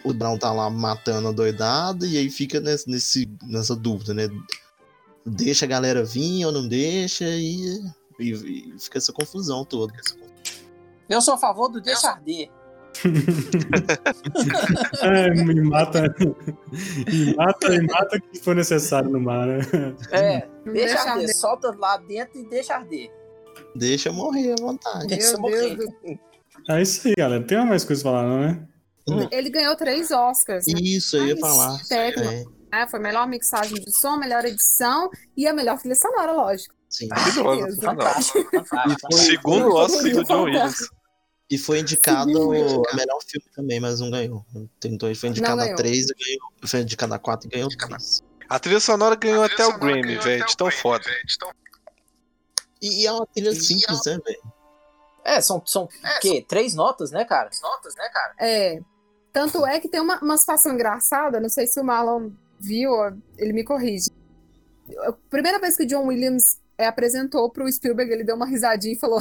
o Brown tá lá matando a doidada e aí fica nesse, nesse- nessa dúvida, né? Deixa a galera vir ou não deixa e, e- e fica essa confusão toda. Eu sou a favor do deixa arder. É, me mata. e mata e mata o que for necessário no mar, né? É, Não deixa deixa arder. arder. Solta lá dentro e deixa arder. Deixa morrer à vontade. Deixa Meu morrer. É isso aí, galera. Tem mais coisa pra falar, não, né? Ele ganhou três Oscars. né? Isso, eu ia falar. É, Ah, foi melhor mixagem de som, melhor edição e a melhor trilha sonora, lógico. sim. Maravilhosa, Deus. fantástico. Fantástico, Segundo Oscar do John Williams. E foi indicado Sim. a melhor filme também, mas não ganhou. Tentou, ele foi indicado a três e ganhou. Foi indicado a quatro e ganhou três. A trilha sonora ganhou até o Grammy, velho, de tão foda. E, e é uma trilha simples, né, velho? É, são, são o quê? Três notas, né, cara? Notas, né, cara? É. Tanto é que tem uma, uma situação engraçada, não sei se o Marlon viu, ele me corrige. A primeira vez que o John Williams é, apresentou pro Spielberg, ele deu uma risadinha e falou: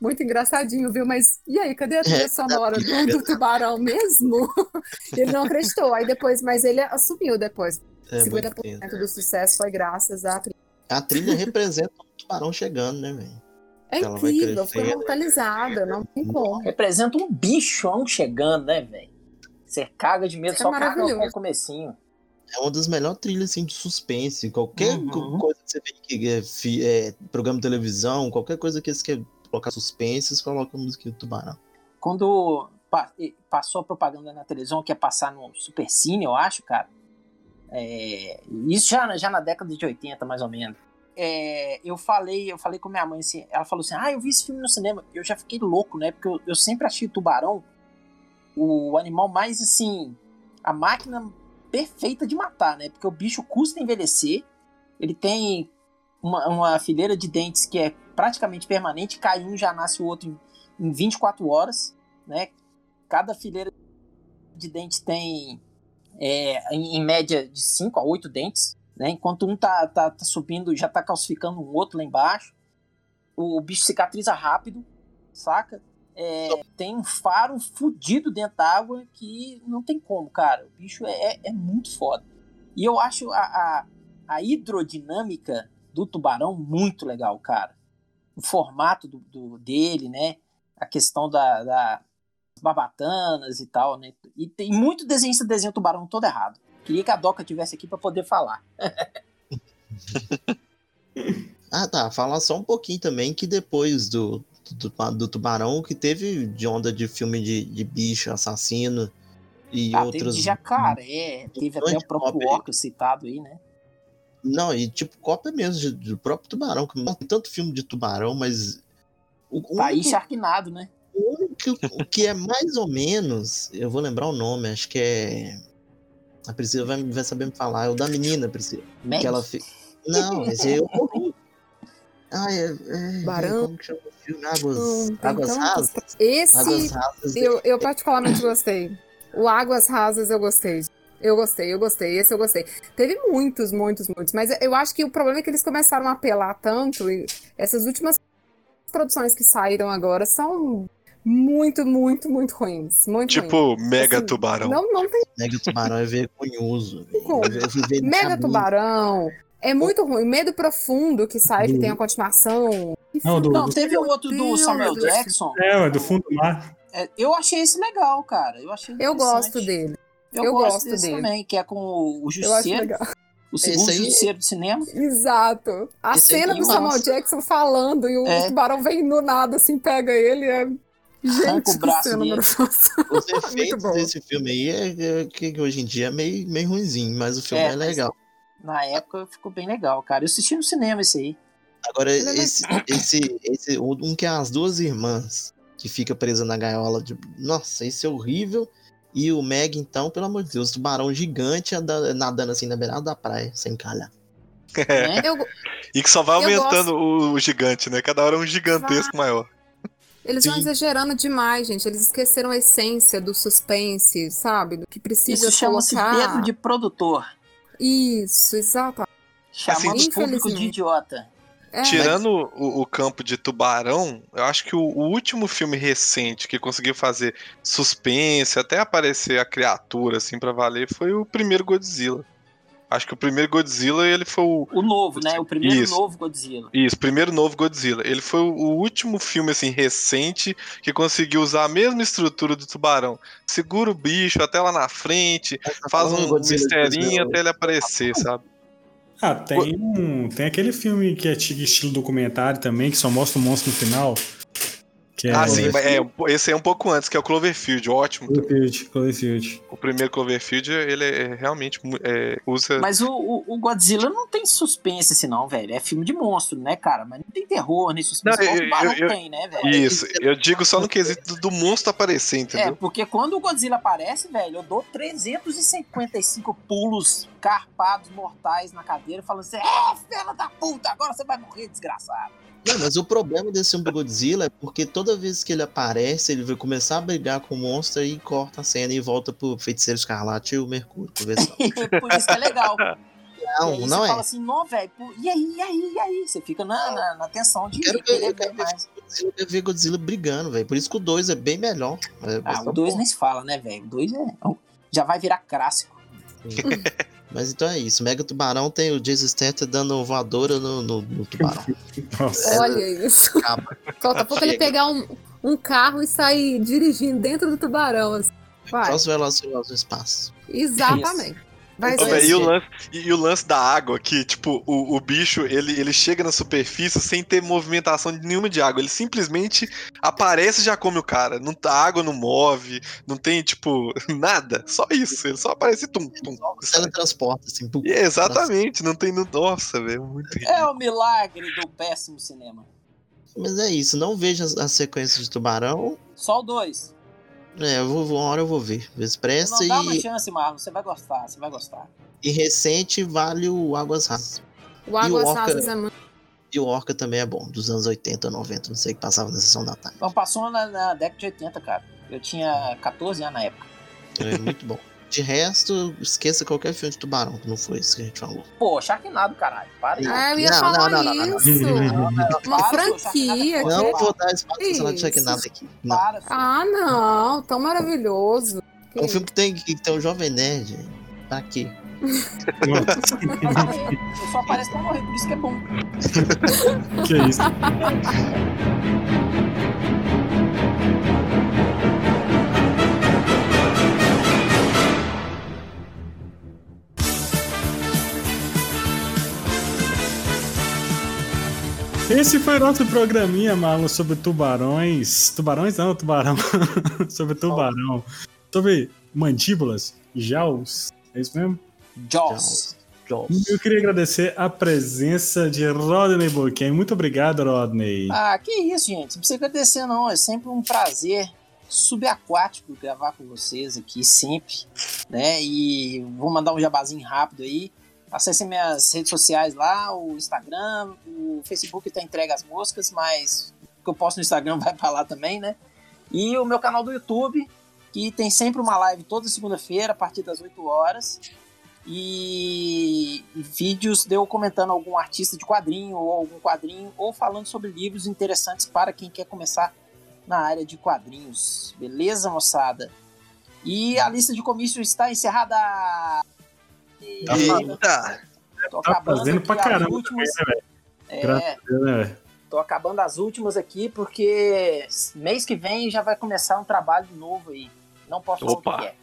muito engraçadinho, viu? Mas e aí, cadê a trilha É, sonora do, do tubarão mesmo? ele não acreditou. Aí depois, mas ele assumiu depois. É muito 50% tenso. do sucesso foi graças à trilha. A trilha representa o tubarão chegando, né, velho? É Ela vai incrível, foi crescer. imortalizada, não tem como. Representa um bichão chegando, né, velho? Você caga de medo É só caga no comecinho. É uma das melhores trilhas assim, de suspense. Qualquer Uhum. co- coisa que você vê que é, é, programa de televisão, qualquer coisa que você quer colocar suspense, você coloca a música do tubarão. Quando pa- passou a propaganda na televisão, que ia passar no Supercine, eu acho, cara. É, isso já, na- já na década de 80, mais ou menos. É, eu falei, eu falei com minha mãe assim, ela falou assim: Ah, eu vi esse filme no cinema. Eu já fiquei louco, né? Porque eu, eu sempre achei o tubarão o animal mais assim, a máquina perfeita de matar, né? Porque o bicho custa envelhecer, ele tem uma, uma fileira de dentes que é praticamente permanente, cai um já nasce o outro em, em 24 horas, né? Cada fileira de dentes tem, é, em, em média, de 5 a 8 dentes, né? Enquanto um tá, tá, tá subindo, já tá calcificando um outro lá embaixo. O, bicho cicatriza rápido, saca? É, tem um faro fudido dentro d'água que não tem como, cara. O bicho é, é, é muito foda. E eu acho a, a, a hidrodinâmica do tubarão muito legal, cara. O formato do, do- dele, né? A questão da, da barbatanas e tal, né? E tem muito desenhista desenha o tubarão todo errado. Queria que a Doca tivesse aqui pra poder falar. Ah, tá. Falar só um pouquinho também que depois do, do, do tubarão, que teve de onda de filme de, de bicho, assassino e Ah, teve outros. de jacaré, teve até o próprio. Orca citado aí, né? Não, e tipo, cópia mesmo do próprio tubarão. que Tem tanto filme de tubarão, mas. O, Tá aí Sharknado, né? o único que, o que é mais ou menos. Eu vou lembrar o nome, acho que é. A Priscila vai, vai saber me falar. É o da menina, Priscila. Meg? Que ela fez. Não, esse aí eu morri. Ah, é. é Barão. Como que chama o filme? Águas, Hum, águas rasas? Águas Esse rasas. eu, eu particularmente gostei. O Águas Rasas eu gostei. Eu gostei, eu gostei, esse eu gostei. Teve muitos, muitos, muitos. Mas eu acho que o problema é que eles começaram a apelar tanto. E essas últimas produções que saíram agora são muito, muito, muito ruins. Muito ruins. Tipo, Mega Assim, Tubarão. Não, não tem Mega Tubarão é vergonhoso. Mega. Tubarão. É muito ruim. Medo Profundo que sai, que tem a continuação. Não, do, Não, do- teve o outro do Samuel. Jackson. é, do fundo do mar. É, eu achei esse legal, cara. Eu achei Eu gosto dele. Eu, eu gosto, gosto desse dele. também, que é com o Justiceiro, legal. o segundo aí- Justiceiro do cinema. Exato. A Esse cena do uma- Samuel Jackson falando e o É. tubarão vem do nada, assim, pega ele. É... Arranca Gente, o braço dele. Os Muito efeitos bom. desse filme aí é, é que que hoje em dia é meio, meio ruimzinho, mas o filme É, é, mas- legal. Na época ficou bem legal, cara. Eu assisti no cinema esse aí. Agora, é esse, esse, esse, um que é as duas irmãs que fica presa na gaiola de. Nossa, esse é horrível. E o Meg, então, pelo amor de Deus, tubarão gigante nadando assim na beirada da praia, sem calhar. Né? Eu- E que só vai aumentando o, o gigante, né? Cada hora é um gigantesco maior. Eles vão exagerando demais, gente. Eles esqueceram a essência do suspense, sabe? Do que precisa Isso chama-se colocar. dedo de produtor. Isso, exato. Chamando Assim, o público de idiota. É, Tirando o, o campo de Tubarão, eu acho que o, o último filme recente que conseguiu fazer suspense, até aparecer a criatura assim pra valer, foi o primeiro Godzilla. Acho que o primeiro Godzilla, ele foi o. O novo, né? O primeiro Isso. novo Godzilla. Isso, primeiro novo Godzilla. Ele foi o, último filme, assim, recente que conseguiu usar a mesma estrutura do tubarão. Segura o bicho até lá na frente, faz falando um Godzilla misterinho 2000. até ele aparecer, sabe? Ah, tem, um, tem aquele filme que é tipo estilo documentário também, que só mostra o monstro no final. Que é Ah, sim, mas é, esse aí é um pouco antes, que é o Cloverfield, ótimo. Cloverfield, Cloverfield. O primeiro Cloverfield, ele é realmente é, usa. Mas o, o, o Godzilla não tem suspense assim, não, velho. É filme de monstro, né, cara? Mas não tem terror nem suspense. Não, eu- eu- eu- tem, né, velho? Isso, eu digo só no quesito do, do monstro aparecer, É, entendeu? porque quando o Godzilla aparece, velho, eu dou 355 pulos carpados mortais na cadeira, falando assim: É, filha da puta, agora você vai morrer, desgraçado. Não, mas o problema desse filme do Godzilla é porque toda vez que ele aparece, ele vai começar a brigar com o monstro e corta a cena e volta pro Feiticeiro Escarlate e o Mercúrio conversando. Por isso que é legal. Não, e aí não você é. fala assim, não, velho, e aí, e aí, e aí? Você fica na, na, na tensão de Quero ver, eu ver quero ver mais. Godzilla, eu ver Godzilla brigando, velho. Por isso que o 2 é bem melhor. É Ah, o 2 bom. nem se fala, né, velho? O 2 é, já vai virar clássico. Mas então é isso. Mega Tubarão tem o Jason Statham dando voadora no, no, no tubarão. Nossa. Olha isso. Acaba. Falta pouco ele pegar um, um carro e sair dirigindo dentro do tubarão. Assim. Vai. Só os Velozes no espaço. Exatamente. Vai Então, ser. e, o lance, e, e o lance da água, que, tipo, o, o bicho, ele, ele chega na superfície sem ter movimentação de nenhuma de água. Ele simplesmente aparece e já come o cara. Não, a água não move, não tem, tipo, nada. Só isso. Ele só aparece e tum, tum. Teletransporta, assim. pum. É exatamente, não tem. no- Nossa, velho, muito ridículo. É o milagre do péssimo cinema. Mas é isso. Não vejo as, as sequências de Tubarão. Só o 2. É, eu vou, uma hora eu vou ver. Vê se presta. Não dá uma E, chance, Marlon. Você vai gostar, você vai gostar. e recente vale o Águas Rasas. O Águas Orca- Rasas é muito. E o Orca também é bom, dos anos 80, 90, não sei que passava na sessão da tarde. Então passou na, na década de 80, cara. Eu tinha 14 anos na época. É muito bom. De resto, esqueça qualquer filme de tubarão, que não foi isso que a gente falou. Pô, Sharknado, caralho. Para aí. Ah, eu ia Não, falar não, não, não, isso. Uma franquia. É Não foda. vou dar espaço pra falar de Isso. Sharknado aqui. Não. Para. Ah, não. Tão maravilhoso. É um filme que tem, que tem um jovem nerd. Pra quê? Eu só apareço pra morrer, por isso que é bom. que isso? Esse foi nosso programinha, Marlon, sobre tubarões. Tubarões não, tubarão. sobre tubarão. Sobre mandíbulas, jaws. É isso mesmo? Jaws. Jaws. Eu queria agradecer a presença de Rodney Burken. Muito obrigado, Rodney. Ah, que isso, gente. Não precisa agradecer, não. É sempre um prazer subaquático gravar com vocês aqui, sempre. Né? E vou mandar um jabazinho rápido aí. Acessem minhas redes sociais lá, o Instagram, o Facebook tá entregue as moscas, mas o que eu posto no Instagram vai pra lá também, né? E o meu canal do YouTube, que tem sempre uma live toda segunda-feira, a partir das 8 horas. E vídeos de eu comentando algum artista de quadrinho ou algum quadrinho, ou falando sobre livros interessantes para quem quer começar na área de quadrinhos. Beleza, moçada? E a lista de comícios está encerrada. Eita! Tô Tá acabando fazendo pra as caramba últimas. também, É, né? tô acabando as últimas aqui porque mês que vem já vai começar um trabalho novo aí. Não posso falar Opa. o que é.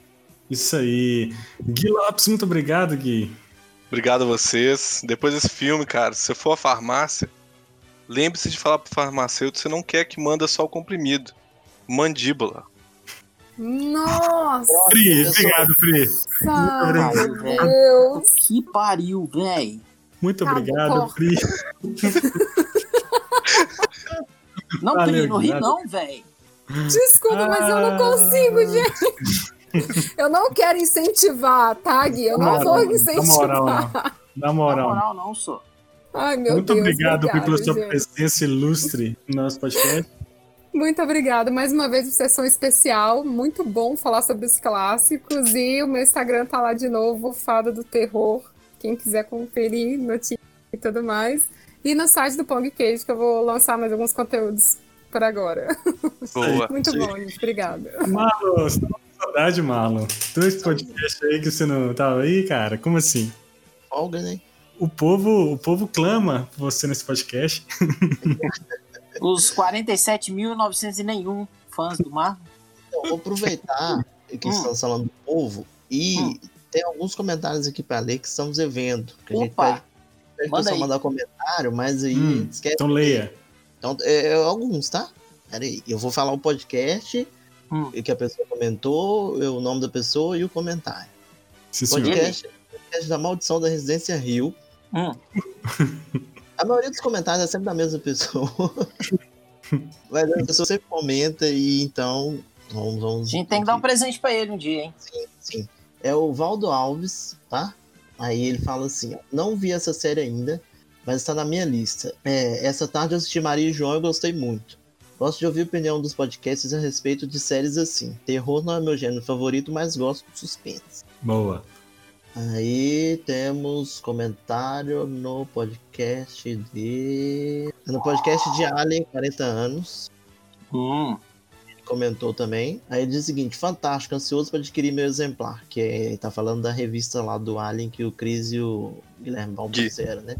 Isso aí. Gui Lopes, muito obrigado, Gui. Obrigado a vocês. Depois desse filme, cara, se você for à farmácia, lembre-se de falar pro farmacêutico que você não quer que manda só o comprimido. Mandíbula. Nossa, sou- obrigado, velho. Deus. Que pariu, velho. Muito Tá obrigado. Pri. Não, Valeu, Pri, não ri obrigado. não, velho. Desculpa, mas eu não consigo, gente. Eu não quero incentivar, tá, Gui? Eu não Não, vou não, na incentivar. moral, Na Na moral. moral, não, sou. Ai, meu Muito Deus. obrigado, Pri, pela sua presença ilustre no nosso podcast. Muito obrigada. Mais uma vez, uma sessão especial. Muito bom falar sobre os clássicos. E o meu Instagram tá lá de novo, Fada do Terror. Quem quiser conferir, notícias e tudo mais. E no site do Pong Cage, que eu vou lançar mais alguns conteúdos por agora. Boa. Muito bom, gente. Obrigada. Marlon, você tá com saudade, Marlon. Dois podcasts aí que você não tava aí, cara? Como assim? Folga, né? O povo, o povo clama por você nesse podcast. Os 47.900 e nenhum fãs do Mar. Então, vou aproveitar que Hum. estamos falando do povo e Hum. tem alguns comentários aqui para ler que estamos devendo. Que a gente Opa! pede, pede Manda pessoal mandar comentário, mas aí Hum, esquece. Então leia. Então, é, é, alguns, tá? Pera aí. Eu vou falar o podcast Hum. que a pessoa comentou, o nome da pessoa e o comentário. Sim. Podcast, podcast da Maldição da Residência Rio. Hum. A maioria dos comentários é sempre da mesma pessoa. Mas a pessoa sempre comenta e então. Vamos, vamos. A gente tem que dar um presente pra ele um dia, hein? Sim. É o Valdo Alves, tá? Aí ele fala assim: não vi essa série ainda, mas está na minha lista. É, essa tarde eu assisti Maria e João e gostei muito. Gosto de ouvir a opinião dos podcasts a respeito de séries assim. Terror não é meu gênero favorito, mas gosto de suspense. Boa. Aí temos comentário no podcast de. No podcast de Alien, 40 anos. Hum. Ele comentou também. Aí diz o seguinte: fantástico, ansioso para adquirir meu exemplar. Que é, tá falando da revista lá do Alien que o Cris e o Guilherme fizeram, né?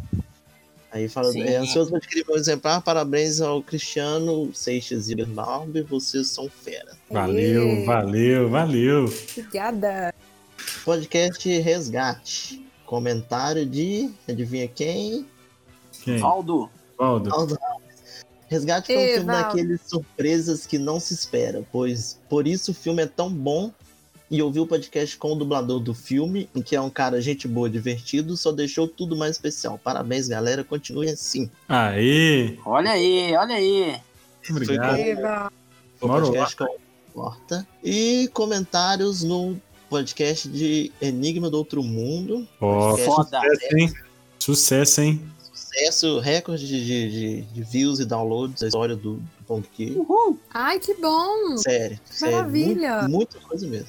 Aí fala, Sim. é, ansioso para adquirir meu exemplar, parabéns ao Cristiano Seixas e Balbi, vocês são fera. Valeu, valeu, valeu. Obrigada. Podcast Resgate. Comentário de. Adivinha quem? Quem? Valdo. Valdo Alves. Resgate foi um filme Valdo. daqueles surpresas que não se espera, pois por isso o filme é tão bom. E ouvi o podcast com o dublador do filme, que é um cara gente boa, divertido, só deixou tudo mais especial. Parabéns, galera. Continue assim. Aê! Olha aí, olha aí. Obrigado. Foi Eva. O podcast com Porta. E comentários no podcast de Enigma do Outro Mundo. Foda. sucesso, hein? Sucesso, hein? Sucesso, recorde de, de, de- de views e downloads, a história do, do Pong Key. Uhul. Ai, que bom. Sério, sério. Maravilha. mu- Muita coisa mesmo.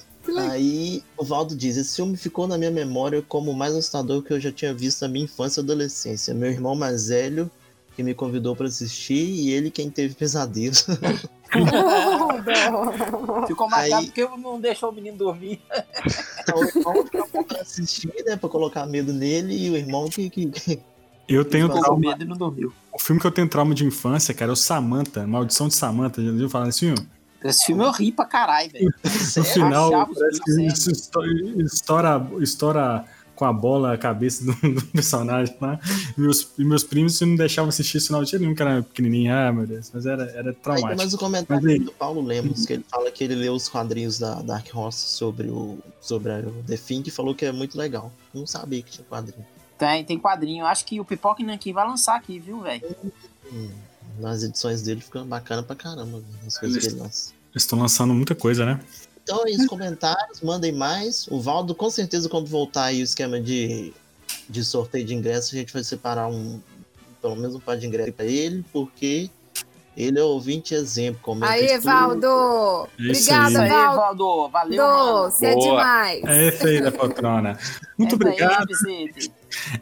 Aí o Valdo diz: esse filme ficou na minha memória como o mais assustador que eu já tinha visto na minha infância e adolescência. Meu irmão mais velho que me convidou pra assistir e ele quem teve pesadelos. Ficou marcado Aí- porque não deixou o menino dormir. o irmão ficou pra assistir, né? Pra colocar medo nele e o irmão que. que, Eu tenho trauma. medo e não dormiu. O filme que eu tenho trauma de infância, cara, é o Samantha, Maldição de Samantha. Já ouviu falar nesse filme? Esse filme eu ri pra caralho, velho. No final, parece que estoura, estoura com a bola a cabeça do, do personagem lá. E meus, e meus primos não deixavam assistir esse final de nenhum, que era pequenininho. Ah, meu Deus. Mas era, era traumático. mais o comentário Mas do Paulo Lemos, que ele fala que ele leu os quadrinhos da Dark Horse sobre o, sobre o The Fink e falou que é muito legal. Não sabia que tinha quadrinho. Tem, tem quadrinho. Acho que o Pipoca Nanquim vai lançar aqui, viu, velho? Hum, nas edições dele fica bacana pra caramba, as coisas que ele lança. Eles estão lançando muita coisa, né? Então aí os comentários, mandem mais. O Valdo, com certeza, quando voltar aí o esquema de, de sorteio de ingresso, a gente vai separar um, pelo menos um par de ingressos pra ele, porque ele é ouvinte exemplo. Comenta Aí. Valdo. É isso Isso Obrigada, aí, Valdo. Valdo. Valeu, mano. Você é Boa. demais. É aí da poltrona. Muito Essa aí, obrigado. Vicente.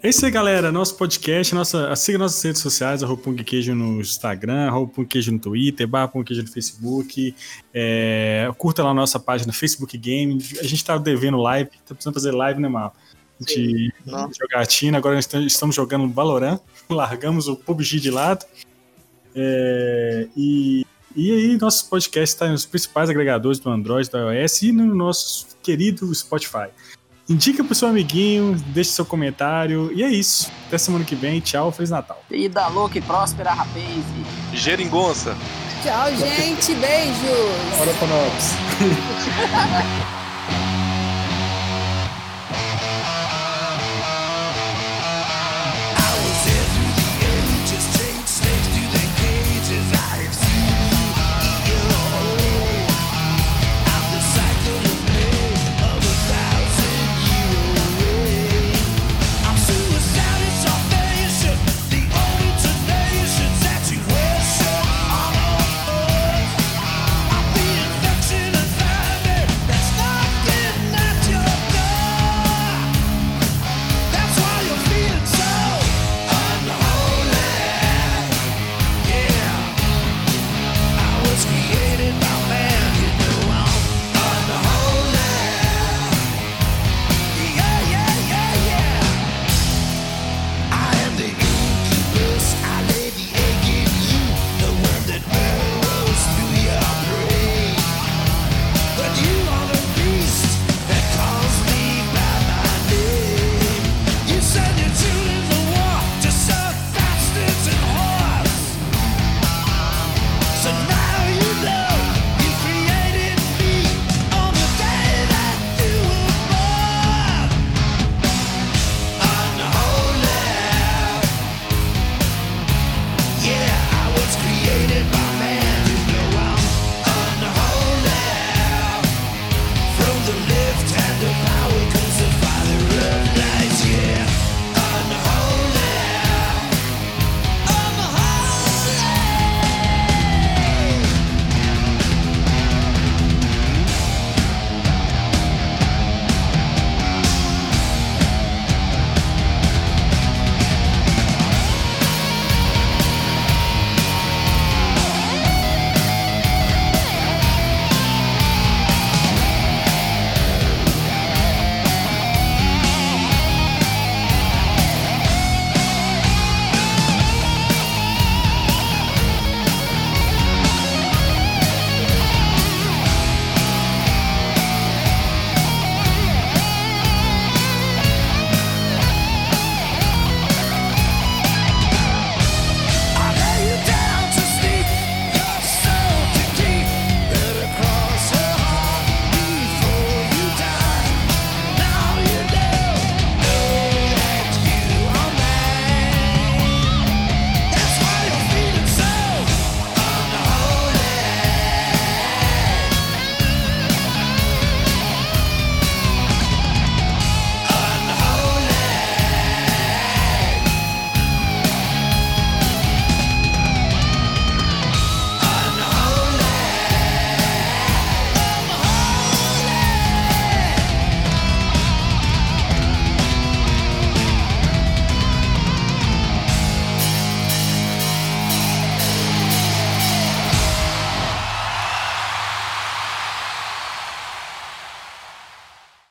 É isso aí, galera. Nosso podcast, nossa, siga nossas redes sociais, arroba Punk Queijo no Instagram, arroba Punk Queijo no Twitter, barra Punk Queijo no Facebook. É, curta lá a nossa página Facebook Game. A gente tá devendo live, tá precisando fazer live, né, Mal? Nossa. jogatina, agora estamos jogando Valorant, largamos o PUBG de lado. É, e, e aí, nosso podcast está nos principais agregadores do Android, do iOS e no nosso querido Spotify. Indica pro seu amiguinho, deixe seu comentário. E é isso. Até semana que vem. Tchau, Feliz Natal. Vida louca e próspera, rapaz. Geringonça. Tchau, gente. Beijos. Bora pra nós.